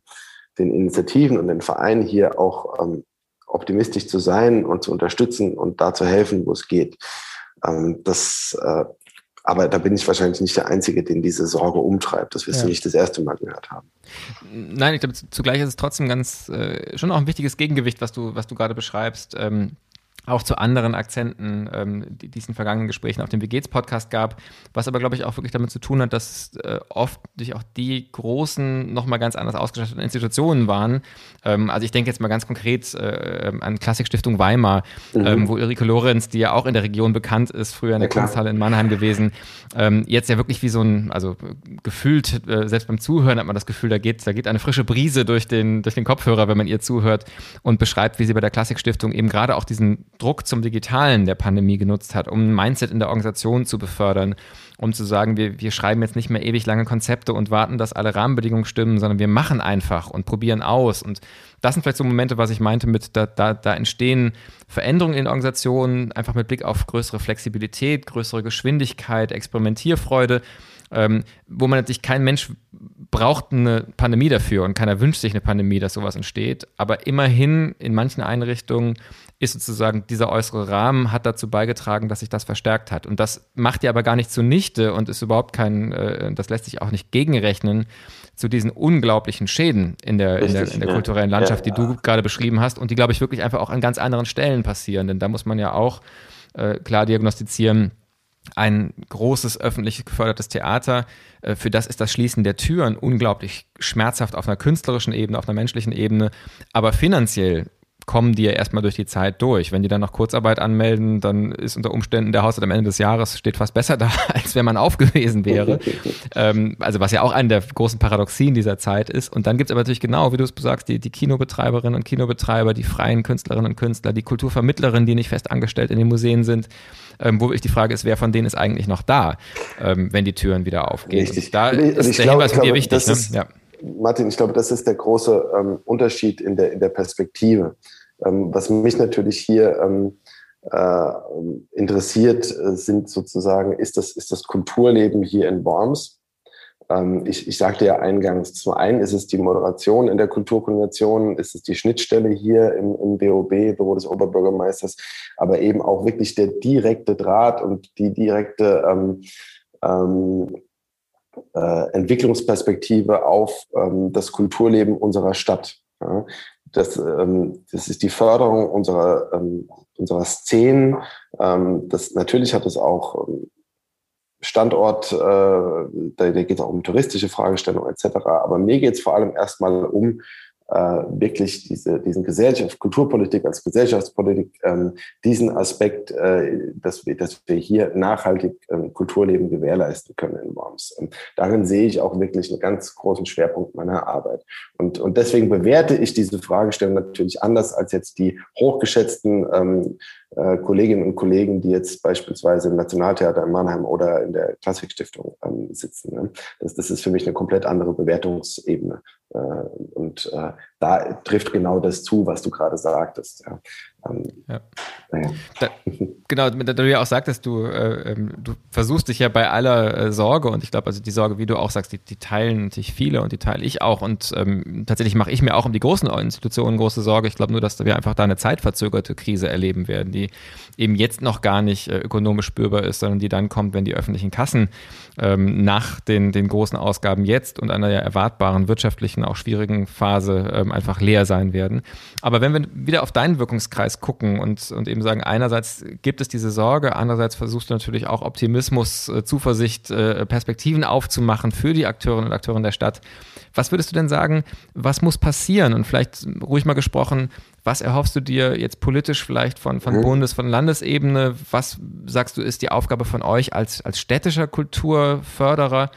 den Initiativen und den Vereinen hier auch ähm, optimistisch zu sein und zu unterstützen und da zu helfen, wo es geht. Ähm, das, äh, aber da bin ich wahrscheinlich nicht der Einzige, den diese Sorge umtreibt. Das wirst ja. du nicht das erste Mal gehört haben. Nein, ich glaube, zugleich ist es trotzdem ganz äh, schon auch ein wichtiges Gegengewicht, was du, was du gerade beschreibst. Ähm, auch zu anderen Akzenten, ähm, die, die es in vergangenen Gesprächen auf dem WGs Podcast gab, was aber, glaube ich, auch wirklich damit zu tun hat, dass äh, oft durch auch die großen, nochmal ganz anders ausgestatteten Institutionen waren. Ähm, also ich denke jetzt mal ganz konkret äh, an Klassikstiftung Weimar, mhm. ähm, wo Ulrike Lorenz, die ja auch in der Region bekannt ist, früher in der ja, Kunsthalle in Mannheim gewesen, ähm, jetzt ja wirklich wie so ein, also gefühlt, äh, selbst beim Zuhören hat man das Gefühl, da geht, da geht eine frische Brise durch den, durch den Kopfhörer, wenn man ihr zuhört und beschreibt, wie sie bei der Klassikstiftung eben gerade auch diesen Druck zum Digitalen der Pandemie genutzt hat, um ein Mindset in der Organisation zu befördern, um zu sagen, wir, wir schreiben jetzt nicht mehr ewig lange Konzepte und warten, dass alle Rahmenbedingungen stimmen, sondern wir machen einfach und probieren aus. Und das sind vielleicht so Momente, was ich meinte mit, da, da, da entstehen Veränderungen in Organisationen, einfach mit Blick auf größere Flexibilität, größere Geschwindigkeit, Experimentierfreude ähm, wo man natürlich kein Mensch braucht eine Pandemie dafür und keiner wünscht sich eine Pandemie, dass sowas entsteht. Aber immerhin in manchen Einrichtungen ist sozusagen dieser äußere Rahmen hat dazu beigetragen, dass sich das verstärkt hat. Und das macht ja aber gar nicht zunichte und ist überhaupt kein, äh, das lässt sich auch nicht gegenrechnen zu diesen unglaublichen Schäden in der, Richtig, in der, in der ja. kulturellen Landschaft, ja, die du gerade beschrieben hast und die, glaube ich, wirklich einfach auch an ganz anderen Stellen passieren. Denn da muss man ja auch äh, klar diagnostizieren, ein großes öffentlich gefördertes Theater, äh, für das ist das Schließen der Türen unglaublich schmerzhaft auf einer künstlerischen Ebene, auf einer menschlichen Ebene, aber finanziell kommen die ja erstmal durch die Zeit durch. Wenn die dann noch Kurzarbeit anmelden, dann ist unter Umständen der Haushalt am Ende des Jahres steht fast besser *laughs* da, als wenn man aufgewesen wäre. *laughs* ähm, also was ja auch eine der großen Paradoxien dieser Zeit ist. Und dann gibt es aber natürlich genau, wie du es sagst, die, die Kinobetreiberinnen und Kinobetreiber, die freien Künstlerinnen und Künstler, die Kulturvermittlerinnen, die nicht fest angestellt in den Museen sind, ähm, wo ich die Frage ist, wer von denen ist eigentlich noch da, ähm, wenn die Türen wieder aufgehen. Richtig. da also ist der glaube, Hinweis von dir wichtig. Ne? Ist, ja. Martin, ich glaube, das ist der große ähm, Unterschied in der, in der Perspektive. Ähm, was mich natürlich hier ähm, äh, interessiert, äh, sind sozusagen, ist das, ist das Kulturleben hier in Worms ähm, ich, ich sagte ja eingangs, zum einen ist es die Moderation in der Kulturkoordination, ist es die Schnittstelle hier im, im BOB, Büro des Oberbürgermeisters, aber eben auch wirklich der direkte Draht und die direkte ähm, ähm, äh, Entwicklungsperspektive auf ähm, das Kulturleben unserer Stadt. Ja. Das, ähm, das ist die Förderung unserer, ähm, unserer Szenen. Ähm, das, natürlich hat es auch ähm, Standort, äh, da, da geht es auch um touristische Fragestellungen etc. Aber mir geht es vor allem erstmal um wirklich diese, diesen Gesellschaft, Kulturpolitik als Gesellschaftspolitik, ähm, diesen Aspekt, äh, dass, wir, dass wir hier nachhaltig ähm, Kulturleben gewährleisten können in Worms. Darin sehe ich auch wirklich einen ganz großen Schwerpunkt meiner Arbeit. Und, und deswegen bewerte ich diese Fragestellung natürlich anders als jetzt die hochgeschätzten ähm, äh, Kolleginnen und Kollegen, die jetzt beispielsweise im Nationaltheater in Mannheim oder in der Klassikstiftung ähm, sitzen. Ne? Das, das ist für mich eine komplett andere Bewertungsebene. Äh, und äh, da trifft genau das zu, was du gerade sagtest. Ja. Ähm, ja. Naja. Da, genau, da du ja auch sagtest, du, äh, ähm, du versuchst dich ja bei aller äh, Sorge und ich glaube, also die Sorge, wie du auch sagst, die, die teilen natürlich viele und die teile ich auch und ähm, tatsächlich mache ich mir auch um die großen Institutionen große Sorge. Ich glaube nur, dass wir einfach da eine zeitverzögerte Krise erleben werden, die eben jetzt noch gar nicht äh, ökonomisch spürbar ist, sondern die dann kommt, wenn die öffentlichen Kassen ähm, nach den, den großen Ausgaben jetzt und einer erwartbaren wirtschaftlichen, auch schwierigen Phase ähm, einfach leer sein werden. Aber wenn wir wieder auf deinen Wirkungskreis gucken und, und eben sagen, einerseits gibt es diese Sorge, andererseits versuchst du natürlich auch Optimismus, äh, Zuversicht, äh, Perspektiven aufzumachen für die Akteurinnen und Akteure der Stadt. Was würdest du denn sagen, was muss passieren? Und vielleicht ruhig mal gesprochen, was erhoffst du dir jetzt politisch vielleicht von, von mhm. Bundes-, von Landesebene? Was sagst du, ist die Aufgabe von euch als, als städtischer Kulturförderer?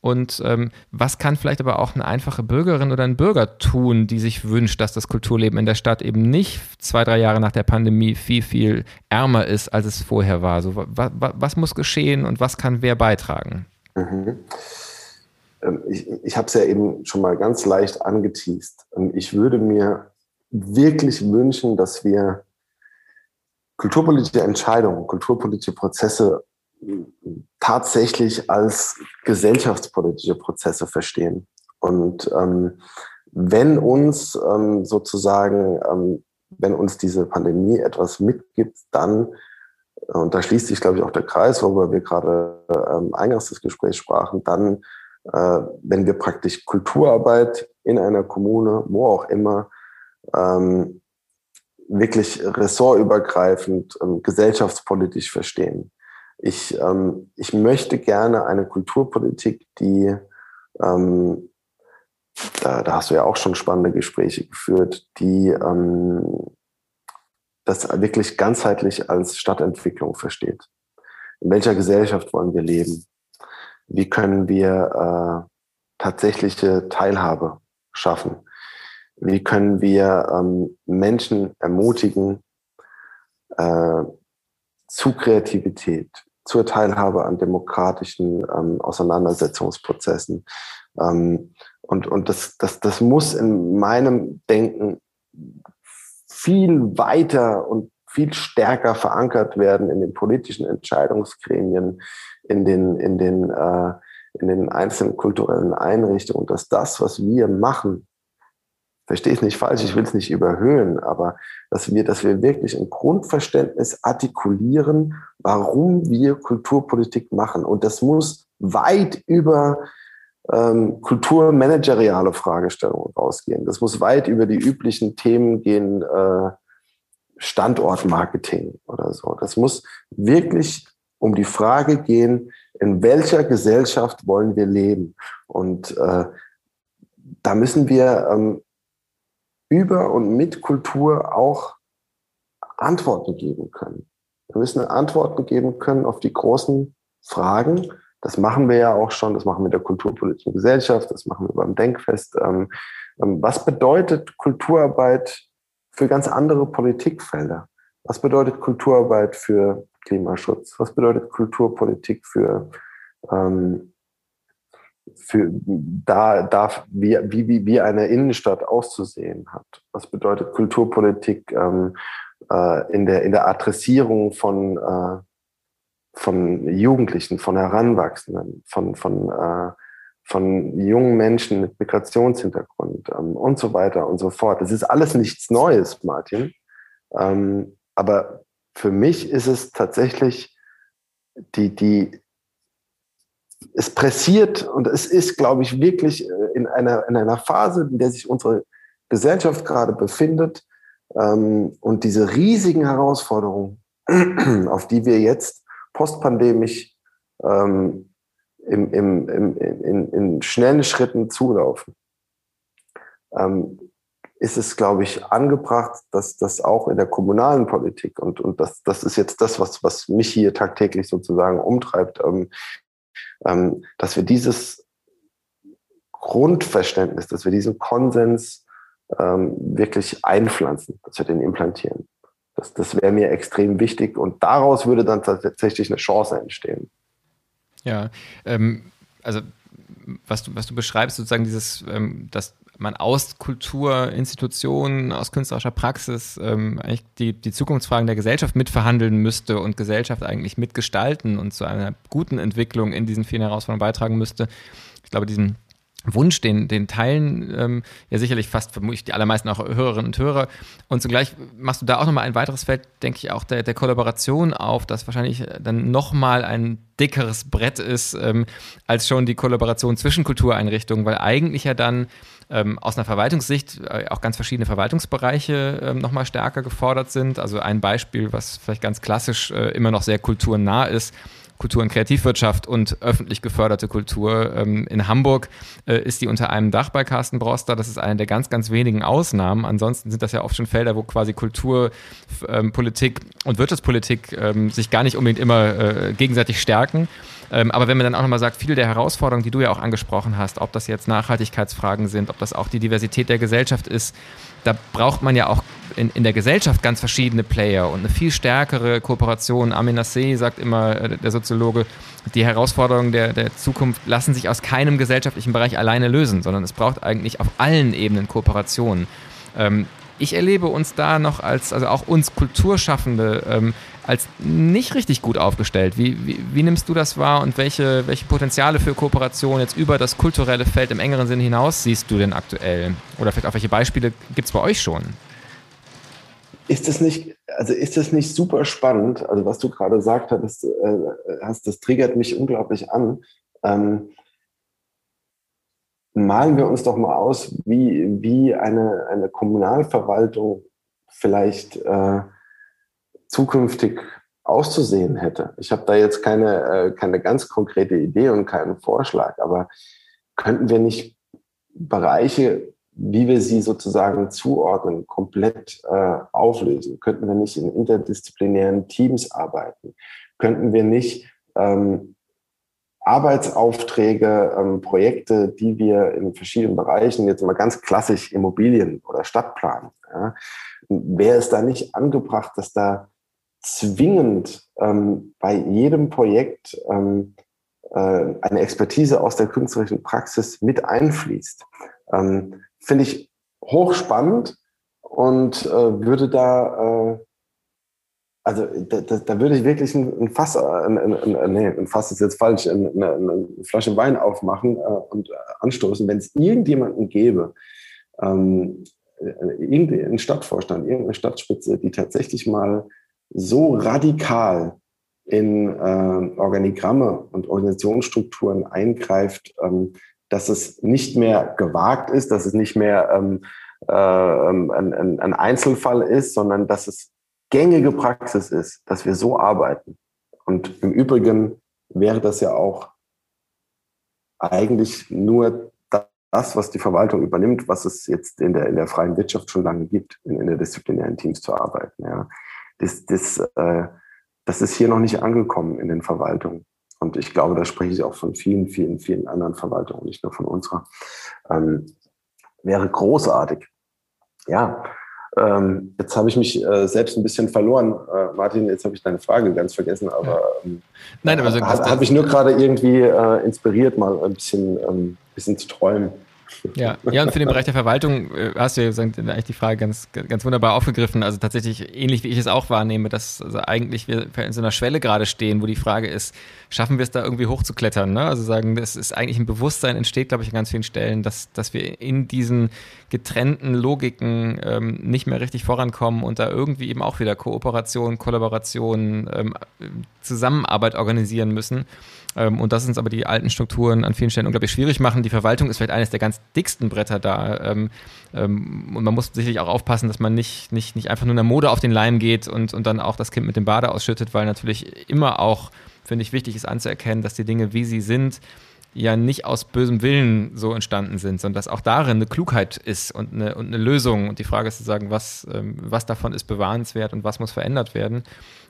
Und ähm, was kann vielleicht aber auch eine einfache Bürgerin oder ein Bürger tun, die sich wünscht, dass das Kulturleben in der Stadt eben nicht zwei, drei Jahre nach der Pandemie viel, viel ärmer ist, als es vorher war? So, wa, wa, was muss geschehen und was kann wer beitragen? Mhm. Ähm, ich, ich habe es ja eben schon mal ganz leicht angeteased. Ähm, ich würde mir wirklich wünschen, dass wir kulturpolitische Entscheidungen, kulturpolitische Prozesse tatsächlich als gesellschaftspolitische Prozesse verstehen. Und ähm, wenn uns ähm, sozusagen, ähm, wenn uns diese Pandemie etwas mitgibt, dann, und da schließt sich, glaube ich, auch der Kreis, worüber wir gerade ähm, eingangs des Gesprächs sprachen, dann, äh, wenn wir praktisch Kulturarbeit in einer Kommune, wo auch immer, ähm, wirklich ressortübergreifend, ähm, gesellschaftspolitisch verstehen. Ich, ähm, ich möchte gerne eine Kulturpolitik, die, ähm, da, da hast du ja auch schon spannende Gespräche geführt, die ähm, das wirklich ganzheitlich als Stadtentwicklung versteht. In welcher Gesellschaft wollen wir leben? Wie können wir äh, tatsächliche Teilhabe schaffen? Wie können wir ähm, Menschen ermutigen äh, zu Kreativität, zur Teilhabe an demokratischen ähm, Auseinandersetzungsprozessen. Ähm, und und das, das, das muss in meinem Denken viel weiter und viel stärker verankert werden in den politischen Entscheidungsgremien, in den, in den, äh, in den einzelnen kulturellen Einrichtungen, dass das, was wir machen, verstehe es nicht falsch, ich will es nicht überhöhen, aber dass wir, dass wir wirklich ein Grundverständnis artikulieren, warum wir Kulturpolitik machen. Und das muss weit über ähm, kulturmanageriale Fragestellungen rausgehen. Das muss weit über die üblichen Themen gehen, äh, Standortmarketing oder so. Das muss wirklich um die Frage gehen, in welcher Gesellschaft wollen wir leben? Und äh, da müssen wir ähm, über und mit Kultur auch Antworten geben können. Wir müssen Antworten geben können auf die großen Fragen. Das machen wir ja auch schon. Das machen wir mit der kulturpolitischen Gesellschaft. Das machen wir beim Denkfest. Ähm, ähm, was bedeutet Kulturarbeit für ganz andere Politikfelder? Was bedeutet Kulturarbeit für Klimaschutz? Was bedeutet Kulturpolitik für ähm, für da darf, wie, wie, wie eine Innenstadt auszusehen hat. Was bedeutet Kulturpolitik ähm, äh, in, der, in der Adressierung von, äh, von Jugendlichen, von Heranwachsenden, von, von, äh, von jungen Menschen mit Migrationshintergrund ähm, und so weiter und so fort. Das ist alles nichts Neues, Martin. Ähm, aber für mich ist es tatsächlich die, die, es pressiert und es ist, glaube ich, wirklich äh, in einer, in einer Phase, in der sich unsere Gesellschaft gerade befindet ähm, und diese riesigen Herausforderungen, *clears throat* auf die wir jetzt postpandemisch ähm, im, im, im, in, in schnellen Schritten zulaufen, ähm, ist es, glaube ich, angebracht, dass das auch in der kommunalen Politik und, und das, das ist jetzt das, was, was mich hier tagtäglich sozusagen umtreibt, ähm, ähm, dass wir dieses Grundverständnis, dass wir diesen Konsens ähm, wirklich einpflanzen, dass wir den implantieren. Das, das wäre mir extrem wichtig und daraus würde dann tatsächlich eine Chance entstehen. Ja, ähm, also was du, was du beschreibst, sozusagen dieses, ähm, dass man aus Kulturinstitutionen, aus künstlerischer Praxis ähm, eigentlich die, die Zukunftsfragen der Gesellschaft mitverhandeln müsste und Gesellschaft eigentlich mitgestalten und zu einer guten Entwicklung in diesen vielen Herausforderungen beitragen müsste. Ich glaube, diesen Wunsch, den, den teilen ähm, ja sicherlich fast vermutlich die allermeisten auch Hörerinnen und Hörer. Und zugleich machst du da auch nochmal ein weiteres Feld, denke ich, auch der, der Kollaboration auf, das wahrscheinlich dann nochmal ein dickeres Brett ist, ähm, als schon die Kollaboration zwischen Kultureinrichtungen, weil eigentlich ja dann ähm, aus einer Verwaltungssicht äh, auch ganz verschiedene Verwaltungsbereiche ähm, nochmal stärker gefordert sind. Also ein Beispiel, was vielleicht ganz klassisch äh, immer noch sehr kulturnah ist, Kultur- und Kreativwirtschaft und öffentlich geförderte Kultur. Ähm, in Hamburg äh, ist die unter einem Dach bei Carsten Broster. Das ist eine der ganz, ganz wenigen Ausnahmen. Ansonsten sind das ja oft schon Felder, wo quasi Kultur, ähm, Politik und Wirtschaftspolitik ähm, sich gar nicht unbedingt immer äh, gegenseitig stärken. Ähm, aber wenn man dann auch nochmal sagt, viele der Herausforderungen, die du ja auch angesprochen hast, ob das jetzt Nachhaltigkeitsfragen sind, ob das auch die Diversität der Gesellschaft ist, da braucht man ja auch in, in der Gesellschaft ganz verschiedene Player und eine viel stärkere Kooperation. Amin Nasseh sagt immer, äh, der Soziologe, die Herausforderungen der, der Zukunft lassen sich aus keinem gesellschaftlichen Bereich alleine lösen, sondern es braucht eigentlich auf allen Ebenen Kooperationen. Ähm, ich erlebe uns da noch als, also auch uns Kulturschaffende, ähm, als nicht richtig gut aufgestellt. Wie, wie, wie, nimmst du das wahr und welche, welche Potenziale für Kooperation jetzt über das kulturelle Feld im engeren Sinne hinaus siehst du denn aktuell? Oder vielleicht auch welche Beispiele gibt es bei euch schon? Ist das nicht, also ist das nicht super spannend? Also was du gerade gesagt hast, äh, hast, das triggert mich unglaublich an. Ähm, malen wir uns doch mal aus, wie, wie eine, eine Kommunalverwaltung vielleicht äh, zukünftig auszusehen hätte. Ich habe da jetzt keine, äh, keine ganz konkrete Idee und keinen Vorschlag, aber könnten wir nicht Bereiche, wie wir sie sozusagen zuordnen, komplett äh, auflösen? Könnten wir nicht in interdisziplinären Teams arbeiten? Könnten wir nicht ähm, Arbeitsaufträge, ähm, Projekte, die wir in verschiedenen Bereichen, jetzt mal ganz klassisch Immobilien oder Stadtplan, ja, wäre es da nicht angebracht, dass da zwingend ähm, bei jedem Projekt ähm, äh, eine Expertise aus der künstlerischen Praxis mit einfließt. Ähm, Finde ich hochspannend und äh, würde da, äh, also da, da, würde ich wirklich ein, ein Fass, ein, ein, ein, nee, ein Fass ist jetzt falsch, eine, eine Flasche Wein aufmachen äh, und anstoßen, wenn es irgendjemanden gäbe, ähm, äh, irgendeinen Stadtvorstand, irgendeine Stadtspitze, die tatsächlich mal so radikal in äh, Organigramme und Organisationsstrukturen eingreift, ähm, dass es nicht mehr gewagt ist, dass es nicht mehr ähm, äh, ähm, ein, ein, Einzelfall ist, sondern dass es gängige Praxis ist, dass wir so arbeiten. Und im Übrigen wäre das ja auch eigentlich nur das, was die Verwaltung übernimmt, was es jetzt in der, in der freien Wirtschaft schon lange gibt, in, in der disziplinären Teams zu arbeiten. Ja das, das, äh, das ist hier noch nicht angekommen in den Verwaltungen. Und ich glaube, da spreche ich auch von vielen, vielen, vielen anderen Verwaltungen, nicht nur von unserer. Ähm, wäre großartig. Ja, ähm, jetzt habe ich mich äh, selbst ein bisschen verloren. Äh, Martin, jetzt habe ich deine Frage ganz vergessen, aber ähm, Nein, aber so, hat, hat mich nur gerade irgendwie äh, inspiriert, mal ein bisschen, ähm, bisschen zu träumen. Ja, ja, und für den Bereich der Verwaltung äh, hast du ja eigentlich die Frage ganz, ganz wunderbar aufgegriffen. Also tatsächlich ähnlich wie ich es auch wahrnehme, dass also eigentlich wir in so einer Schwelle gerade stehen, wo die Frage ist, schaffen wir es da irgendwie hochzuklettern? Ne? Also sagen, das ist eigentlich ein Bewusstsein entsteht, glaube ich, an ganz vielen Stellen, dass, dass wir in diesen getrennten Logiken ähm, nicht mehr richtig vorankommen und da irgendwie eben auch wieder Kooperation, Kollaboration, ähm, Zusammenarbeit organisieren müssen. Ähm, und das uns aber die alten Strukturen an vielen Stellen unglaublich schwierig machen. Die Verwaltung ist vielleicht eines der ganz dicksten Bretter da. Ähm, ähm, und man muss sicherlich auch aufpassen, dass man nicht, nicht, nicht einfach nur einer Mode auf den Leim geht und, und dann auch das Kind mit dem Bade ausschüttet, weil natürlich immer auch, finde ich, wichtig ist anzuerkennen, dass die Dinge, wie sie sind, ja nicht aus bösem Willen so entstanden sind, sondern dass auch darin eine Klugheit ist und eine, und eine Lösung. Und die Frage ist zu sagen, was, was davon ist bewahrenswert und was muss verändert werden.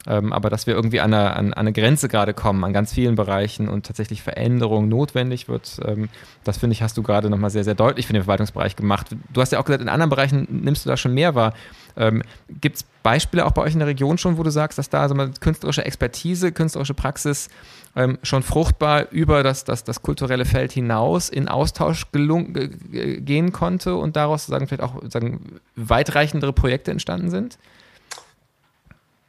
Ähm, aber dass wir irgendwie an eine, an, eine Grenze gerade kommen, an ganz vielen Bereichen und tatsächlich Veränderung notwendig wird, ähm, das finde ich, hast du gerade nochmal sehr, sehr deutlich für den Verwaltungsbereich gemacht. Du hast ja auch gesagt, in anderen Bereichen nimmst du da schon mehr wahr. Ähm, Gibt es Beispiele auch bei euch in der Region schon, wo du sagst, dass da also mal künstlerische Expertise, künstlerische Praxis ähm, schon fruchtbar über das, das, das kulturelle Feld hinaus in Austausch gehen konnte und daraus sagen, vielleicht auch sagen, weitreichendere Projekte entstanden sind?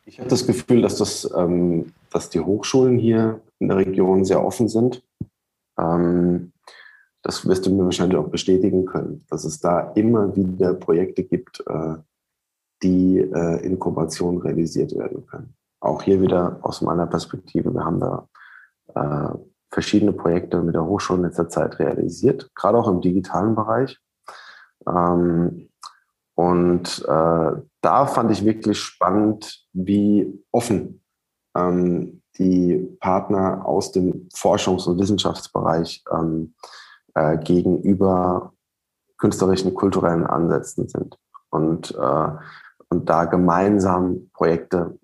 Ich habe das Gefühl, dass, das, ähm, dass die Hochschulen hier in der Region sehr offen sind. Ähm, das wirst du mir wahrscheinlich auch bestätigen können, dass es da immer wieder Projekte gibt, äh, die äh, in Kooperation realisiert werden können. Auch hier wieder aus meiner Perspektive, wir haben da äh, verschiedene Projekte mit der Hochschule in letzter Zeit realisiert, gerade auch im digitalen Bereich. Ähm, und äh, da fand ich wirklich spannend, wie offen ähm, die Partner aus dem Forschungs- und Wissenschaftsbereich ähm, äh, gegenüber künstlerischen, kulturellen Ansätzen sind. Und, äh, und da gemeinsam Projekte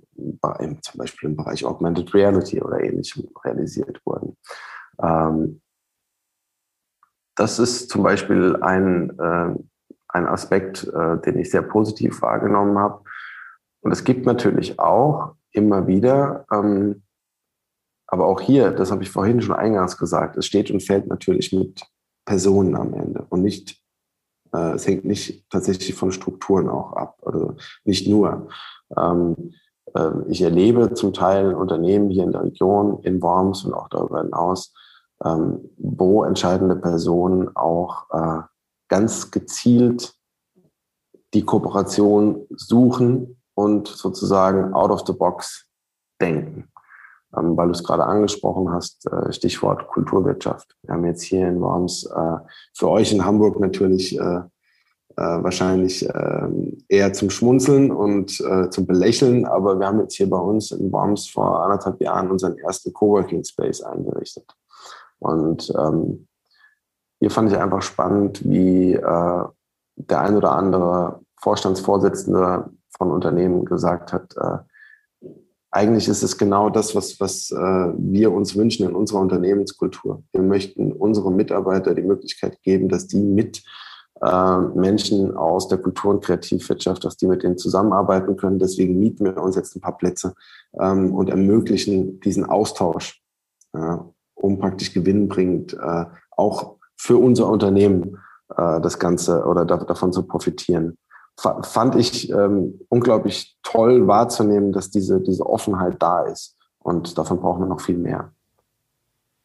zum Beispiel im Bereich Augmented Reality oder ähnlichem realisiert wurden. Ähm, das ist zum Beispiel ein, äh, ein Aspekt, äh, den ich sehr positiv wahrgenommen habe. Und es gibt natürlich auch immer wieder, ähm, aber auch hier, das habe ich vorhin schon eingangs gesagt, es steht und fällt natürlich mit Personen am Ende und nicht, äh, es hängt nicht tatsächlich von Strukturen auch ab, also nicht nur. Ähm, äh, ich erlebe zum Teil Unternehmen hier in der Region, in Worms und auch darüber hinaus, ähm, wo entscheidende Personen auch äh, ganz gezielt die Kooperation suchen und sozusagen out of the box denken. Ähm, weil du es gerade angesprochen hast, äh, Stichwort Kulturwirtschaft. Wir haben jetzt hier in Worms äh, für euch in Hamburg natürlich äh, wahrscheinlich äh, eher zum Schmunzeln und zum Belächeln, aber wir haben jetzt hier bei uns in Worms vor anderthalb Jahren unseren ersten Coworking Space eingerichtet. Und ähm, hier fand ich einfach spannend, wie der ein oder andere Vorstandsvorsitzende von Unternehmen gesagt hat, eigentlich ist es genau das, was, was äh, wir uns wünschen in unserer Unternehmenskultur. Wir möchten unseren Mitarbeitern die Möglichkeit geben, dass die mit äh, Menschen aus der Kultur- und Kreativwirtschaft, dass die mit denen zusammenarbeiten können. Deswegen mieten wir uns jetzt ein paar Plätze ähm, und ermöglichen diesen Austausch, äh, um praktisch gewinnbringend äh, auch für unser Unternehmen äh, das Ganze oder da, davon zu profitieren fand ich ähm, unglaublich toll wahrzunehmen, dass diese, diese Offenheit da ist. Und davon brauchen wir noch viel mehr.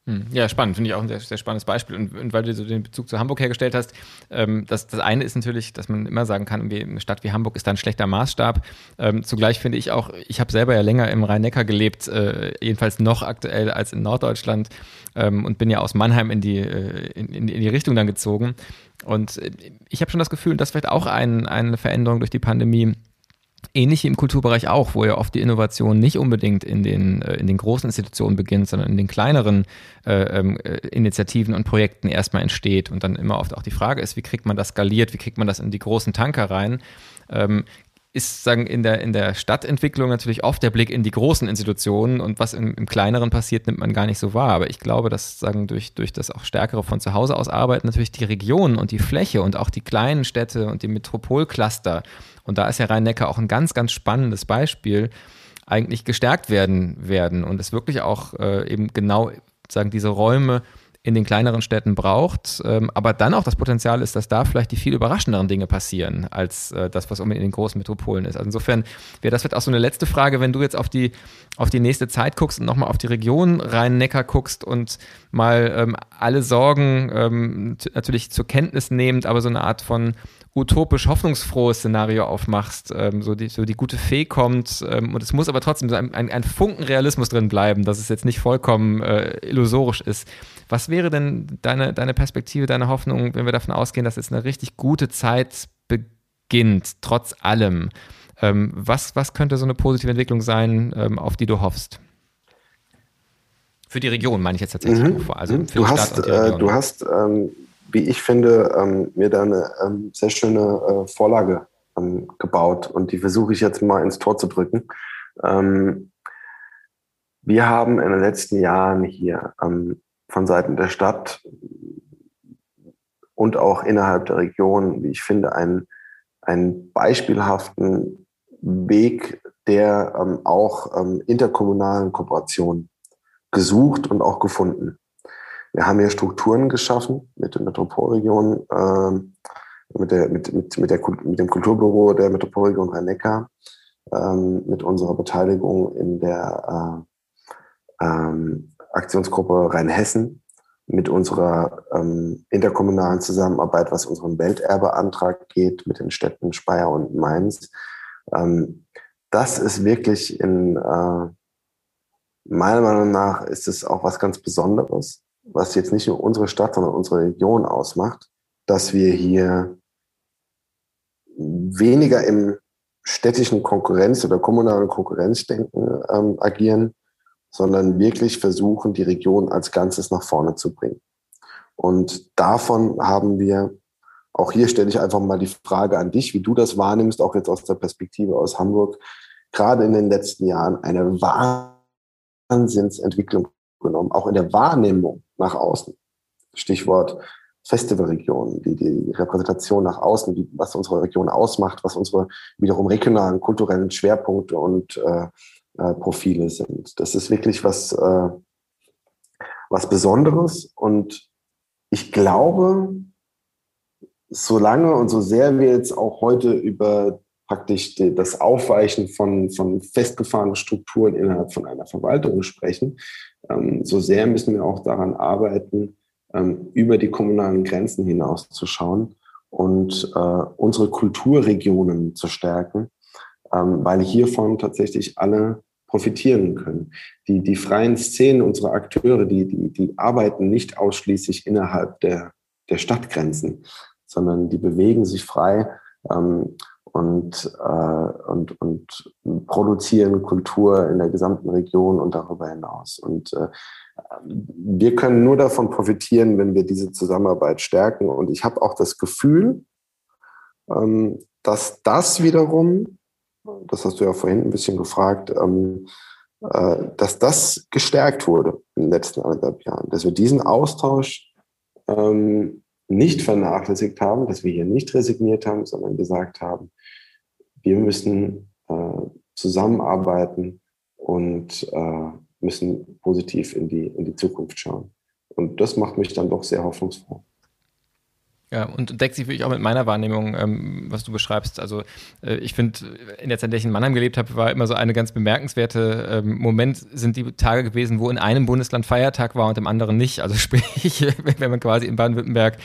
Hm. Ja, spannend, finde ich auch ein sehr, sehr spannendes Beispiel. Und, und, weil du so den Bezug zu Hamburg hergestellt hast, ähm, das, das eine ist natürlich, dass man immer sagen kann, eine Stadt wie Hamburg ist da ein schlechter Maßstab. Ähm, zugleich finde ich auch, ich habe selber ja länger im Rhein-Neckar gelebt, äh, jedenfalls noch aktuell als in Norddeutschland ähm, und bin ja aus Mannheim in die, äh, in, in, die Richtung dann gezogen. Und äh, ich habe schon das Gefühl, dass vielleicht auch ein, eine Veränderung durch die Pandemie Ähnlich wie im Kulturbereich auch, wo ja oft die Innovation nicht unbedingt in den, äh, in den großen Institutionen beginnt, sondern in den kleineren äh, ähm, äh, Initiativen und Projekten erstmal entsteht und dann immer oft auch die Frage ist, wie kriegt man das skaliert, wie kriegt man das in die großen Tanker rein. Ähm, ist sagen in der in der Stadtentwicklung natürlich oft der Blick in die großen Institutionen und was im, im, kleineren passiert nimmt man gar nicht so wahr. Aber ich glaube dass sagen durch durch das auch stärkere von zu Hause aus arbeiten natürlich die Regionen und die Fläche und auch die kleinen Städte und die Metropolcluster und da ist ja Rhein-Neckar auch ein ganz ganz spannendes Beispiel eigentlich gestärkt werden werden und es wirklich auch äh, eben genau sagen diese Räume in den kleineren Städten braucht, ähm, aber dann auch das Potenzial ist, dass da vielleicht die viel überraschenderen Dinge passieren, als äh, das, was in den großen Metropolen ist. Also insofern wäre das wird auch so eine letzte Frage, wenn du jetzt auf die, auf die nächste Zeit guckst und nochmal auf die Region Rhein-Neckar guckst und mal ähm, alle Sorgen ähm, natürlich zur Kenntnis nehmend, aber so eine Art von utopisch hoffnungsfrohes Szenario aufmachst, ähm, so, die, so die gute Fee kommt ähm, und es muss aber trotzdem ein, ein, ein, Funken Realismus drin bleiben, dass es jetzt nicht vollkommen äh, illusorisch ist. Was wäre denn deine, deine Perspektive, deine Hoffnung, wenn wir davon ausgehen, dass jetzt eine richtig gute Zeit beginnt, trotz allem? Ähm, was, was könnte so eine positive Entwicklung sein, ähm, auf die du hoffst? Für die Region meine ich jetzt tatsächlich. Mhm. Also für du, hast, äh, du hast, ähm, wie ich finde, ähm, mir da eine ähm, sehr schöne äh, Vorlage ähm, gebaut und die versuche ich jetzt mal ins Tor zu drücken. Wir haben in den letzten Jahren hier von Seiten der Stadt und auch innerhalb der Region, wie ich finde, einen, einen beispielhaften Weg der ähm, auch interkommunalen Kooperation gesucht und auch gefunden. Wir haben hier Strukturen geschaffen mit der Metropolregion, äh, mit, der, mit, mit, mit, der, mit dem Kulturbüro der Metropolregion Rhein-Neckar, ähm, mit unserer Beteiligung in der äh, ähm, Aktionsgruppe Rheinhessen mit unserer ähm, interkommunalen Zusammenarbeit, was unseren Welterbeantrag geht, mit den Städten Speyer und Mainz. Ähm, das ist wirklich in, äh, meiner Meinung nach, ist es auch was ganz Besonderes, was jetzt nicht nur unsere Stadt, sondern unsere Region ausmacht, dass wir hier weniger im städtischen Konkurrenz- oder kommunalen Konkurrenzdenken ähm, agieren, sondern wirklich versuchen, die Region als Ganzes nach vorne zu bringen. Und davon haben wir, auch hier stelle ich einfach mal die Frage an dich, wie du das wahrnimmst, auch jetzt aus der Perspektive aus Hamburg, gerade in den letzten Jahren eine Wahnsinnsentwicklung genommen, auch in der Wahrnehmung nach außen. Stichwort Festivalregion, die, die Repräsentation nach außen, die, was unsere Region ausmacht, was unsere wiederum regionalen, kulturellen Schwerpunkte und äh, äh, Profile sind. Das ist wirklich was, äh, was Besonderes und ich glaube, solange und so sehr wir jetzt auch heute über praktisch das Aufweichen von, von festgefahrenen Strukturen innerhalb von einer Verwaltung sprechen, ähm, so sehr müssen wir auch daran arbeiten, ähm, über die kommunalen Grenzen hinaus zu schauen und äh, unsere Kulturregionen zu stärken, ähm, weil hiervon tatsächlich alle profitieren können. Die, die freien Szenen unserer Akteure, die, die, die arbeiten nicht ausschließlich innerhalb der, der Stadtgrenzen, sondern die bewegen sich frei ähm, und, äh, und, und produzieren Kultur in der gesamten Region und darüber hinaus. Und äh, wir können nur davon profitieren, wenn wir diese Zusammenarbeit stärken. Und ich habe auch das Gefühl, ähm, dass das wiederum, das hast du ja vorhin ein bisschen gefragt, ähm, äh, dass das gestärkt wurde in den letzten anderthalb Jahren, dass wir diesen Austausch ähm, nicht vernachlässigt haben, dass wir hier nicht resigniert haben, sondern gesagt haben, wir müssen äh, zusammenarbeiten und äh, müssen positiv in die, in die Zukunft schauen. Und das macht mich dann doch sehr hoffnungsfroh. Ja, und deckt sich wirklich auch mit meiner Wahrnehmung, ähm, was du beschreibst. Also äh, ich finde, in der Zeit, in der ich in Mannheim gelebt habe, war immer so eine ganz bemerkenswerte ähm, Moment, sind die Tage gewesen, wo in einem Bundesland Feiertag war und im anderen nicht. Also *laughs* sprich, wenn man quasi in Baden-Württemberg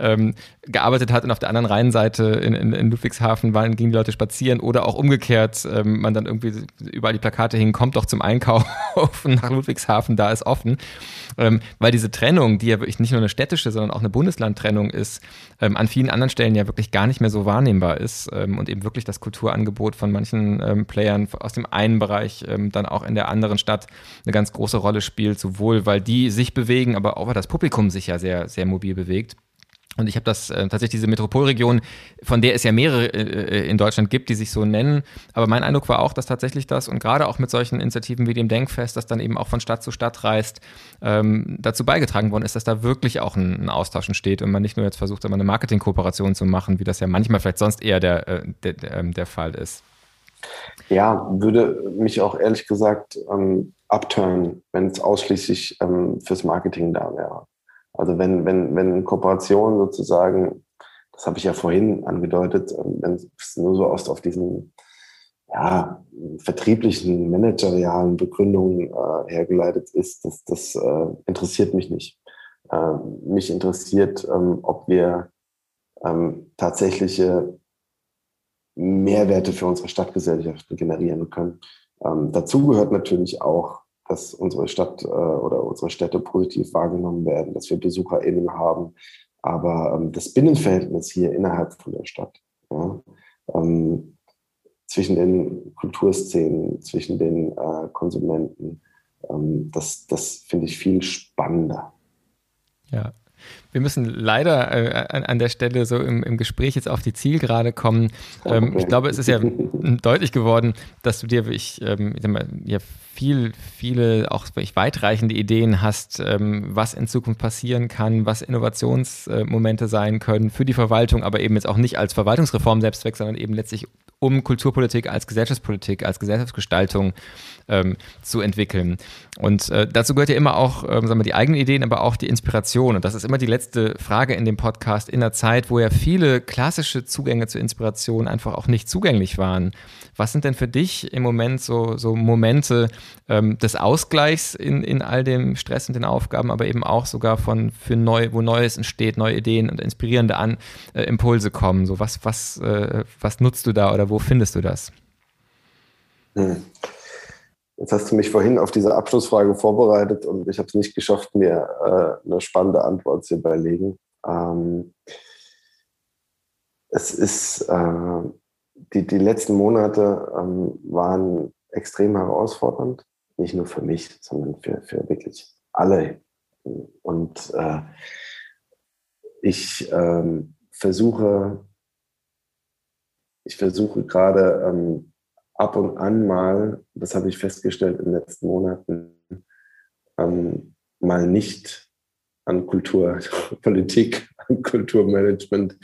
ähm, gearbeitet hat und auf der anderen Rheinseite in, in, in Ludwigshafen waren, gingen die Leute spazieren oder auch umgekehrt, ähm, man dann irgendwie überall die Plakate hingen, kommt doch zum Einkaufen *laughs* nach Ludwigshafen, da ist offen. Ähm, weil diese Trennung, die ja wirklich nicht nur eine städtische, sondern auch eine Bundeslandtrennung ist, ähm, an vielen anderen Stellen ja wirklich gar nicht mehr so wahrnehmbar ist ähm, und eben wirklich das Kulturangebot von manchen ähm, Playern aus dem einen Bereich ähm, dann auch in der anderen Stadt eine ganz große Rolle spielt, sowohl weil die sich bewegen, aber auch weil das Publikum sich ja sehr, sehr mobil bewegt. Und ich habe das äh, tatsächlich diese Metropolregion, von der es ja mehrere äh, in Deutschland gibt, die sich so nennen. Aber mein Eindruck war auch, dass tatsächlich das und gerade auch mit solchen Initiativen wie dem Denkfest, das dann eben auch von Stadt zu Stadt reist, ähm, dazu beigetragen worden ist, dass da wirklich auch ein, ein Austausch entsteht und man nicht nur jetzt versucht, immer eine Marketingkooperation zu machen, wie das ja manchmal vielleicht sonst eher der, äh, der, der, ähm, der Fall ist. Ja, würde mich auch ehrlich gesagt ähm, abturnen, wenn es ausschließlich ähm, fürs Marketing da wäre. Also wenn, wenn, wenn Kooperationen sozusagen, das habe ich ja vorhin angedeutet, ähm, wenn es nur so oft auf diesen ja, vertrieblichen, managerialen Begründungen äh, hergeleitet ist, das, das äh, interessiert mich nicht. Äh, mich interessiert, ähm, ob wir ähm, tatsächliche Mehrwerte für unsere Stadtgesellschaften generieren können. Ähm, dazu gehört natürlich auch dass unsere Stadt äh, oder unsere Städte positiv wahrgenommen werden, dass wir BesucherInnen haben. Aber ähm, das Binnenverhältnis hier innerhalb von der Stadt, ja, ähm, zwischen den Kulturszenen, zwischen den äh, Konsumenten, ähm, das, das finde ich viel spannender. Ja, wir müssen leider äh, an, an, der Stelle so im, im, Gespräch jetzt auf die Zielgerade kommen. Ähm, ich glaube, es ist ja *laughs* deutlich geworden, dass du dir ich, ähm, ich mal, ja, viel, viele auch weitreichende Ideen hast, ähm, was in Zukunft passieren kann, was Innovationsmomente sein können für die Verwaltung, aber eben jetzt auch nicht als Verwaltungsreform selbst sondern eben letztlich um Kulturpolitik als Gesellschaftspolitik, als Gesellschaftsgestaltung ähm, zu entwickeln. Und äh, dazu gehört ja immer auch, ähm, sagen wir, die eigenen Ideen, aber auch die Inspiration. Und das ist immer die letzte letzte Frage in dem Podcast in einer Zeit, wo ja viele klassische Zugänge zur Inspiration einfach auch nicht zugänglich waren. Was sind denn für dich im Moment so, so Momente ähm, des Ausgleichs in, in all dem Stress und den Aufgaben, aber eben auch sogar von für neu, wo Neues entsteht, neue Ideen und inspirierende An, äh, Impulse kommen? So was, was, äh, was nutzt du da oder wo findest du das? Hm. Jetzt hast du mich vorhin auf diese Abschlussfrage vorbereitet und ich habe es nicht geschafft, mir äh, eine spannende Antwort zu überlegen. Ähm, es ist, äh, die, die letzten Monate ähm, waren extrem herausfordernd, nicht nur für mich, sondern für, für wirklich alle. Und äh, ich ähm, versuche, ich versuche gerade ähm, ab und an mal, das habe ich festgestellt in den letzten Monaten, ähm, mal nicht an Kulturpolitik, *laughs* an Kulturmanagement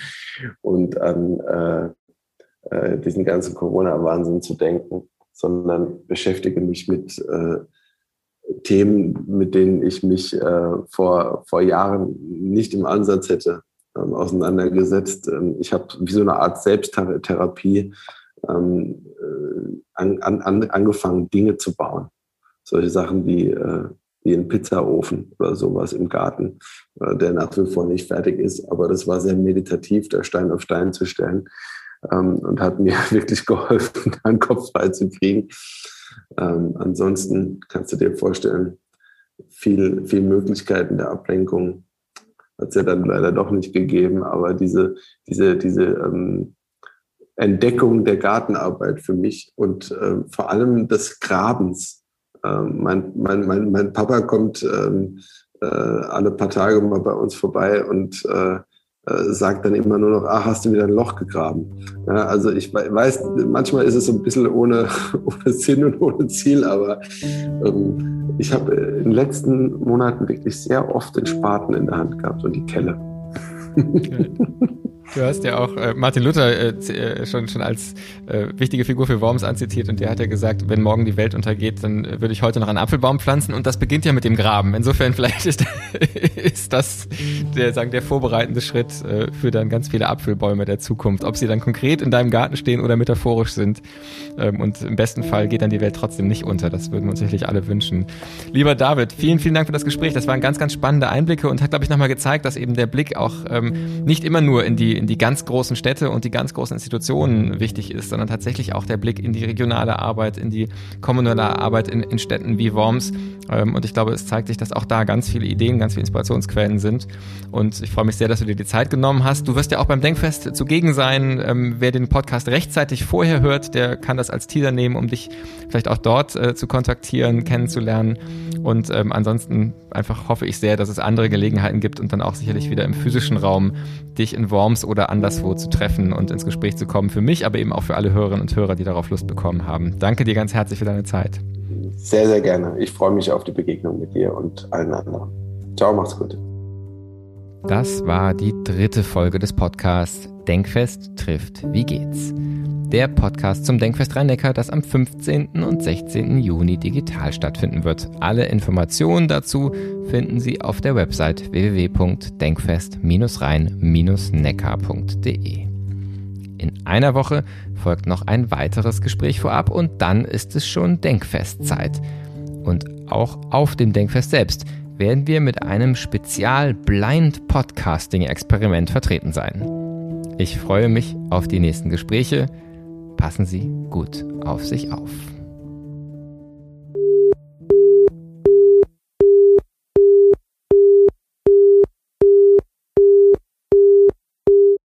und an äh, äh, diesen ganzen Corona-Wahnsinn zu denken, sondern beschäftige mich mit äh, Themen, mit denen ich mich äh, vor, vor Jahren nicht im Ansatz hätte ähm, auseinandergesetzt. Ähm, ich habe wie so eine Art Selbsttherapie ähm, äh, an, an, angefangen, Dinge zu bauen. Solche Sachen wie, äh, wie ein Pizzaofen oder sowas im Garten, äh, der nach wie vor nicht fertig ist. Aber das war sehr meditativ, da Stein auf Stein zu stellen ähm, und hat mir *laughs* wirklich geholfen, einen Kopf frei zu kriegen. Ähm, ansonsten kannst du dir vorstellen, viel, viel Möglichkeiten der Ablenkung hat es ja dann leider doch nicht gegeben, aber diese, diese, diese ähm, Entdeckung der Gartenarbeit für mich und äh, vor allem des Grabens. Ähm, mein, mein, mein, mein Papa kommt ähm, äh, alle paar Tage mal bei uns vorbei und äh, äh sagt dann immer nur noch, ah, hast du wieder ein Loch gegraben. Ja, also ich weiß, manchmal ist es so ein bisschen ohne, *laughs* ohne Sinn und ohne Ziel, aber ähm, ich habe in den letzten Monaten wirklich sehr oft den Spaten in der Hand gehabt und die Kelle. Okay. *laughs* Du hast ja auch äh, Martin Luther äh, äh, schon, schon als äh, wichtige Figur für Worms anzitiert und der hat ja gesagt, wenn morgen die Welt untergeht, dann äh, würde ich heute noch einen Apfelbaum pflanzen und das beginnt ja mit dem Graben. Insofern *laughs* vielleicht ist, ist das der, sagen, der vorbereitende Schritt äh, für dann ganz viele Apfelbäume der Zukunft. Ob sie dann konkret in deinem Garten stehen oder metaphorisch sind. Ähm, und im besten Fall geht dann die Welt trotzdem nicht unter. Das würden wir uns sicherlich alle wünschen. Lieber David, vielen, vielen Dank für das Gespräch. Das waren ganz, ganz spannende Einblicke und hat, glaube ich, nochmal gezeigt, dass eben der Blick auch ähm, nicht immer nur in die in die ganz großen Städte und die ganz großen Institutionen wichtig ist, sondern tatsächlich auch der Blick in die regionale Arbeit, in die kommunale Arbeit in, in Städten wie Worms. Ähm, und ich glaube, es zeigt sich, dass auch da ganz viele Ideen, ganz viele Inspirationsquellen sind. Und ich freue mich sehr, dass du dir die Zeit genommen hast. Du wirst ja auch beim Denkfest zugegen sein. Ähm, wer den Podcast rechtzeitig vorher hört, der kann das als Teaser nehmen, um dich vielleicht auch dort äh, zu kontaktieren, kennenzulernen. Und ähm, ansonsten einfach hoffe ich sehr, dass es andere Gelegenheiten gibt und dann auch sicherlich wieder im physischen Raum dich in Worms oder anderswo zu treffen und ins Gespräch zu kommen. Für mich, aber eben auch für alle Hörerinnen und Hörer, die darauf Lust bekommen haben. Danke dir ganz herzlich für deine Zeit. Sehr, sehr gerne. Ich freue mich auf die Begegnung mit dir und allen anderen. Ciao, mach's gut. Das war die dritte Folge des Podcasts Denkfest trifft. Wie geht's? Der Podcast zum Denkfest Rhein-Neckar, das am 15. und 16. Juni digital stattfinden wird. Alle Informationen dazu finden Sie auf der Website www.denkfest-rhein-neckar.de. In einer Woche folgt noch ein weiteres Gespräch vorab und dann ist es schon Denkfestzeit. Und auch auf dem Denkfest selbst werden wir mit einem Spezial-Blind-Podcasting-Experiment vertreten sein. Ich freue mich auf die nächsten Gespräche. Passen Sie gut auf sich auf.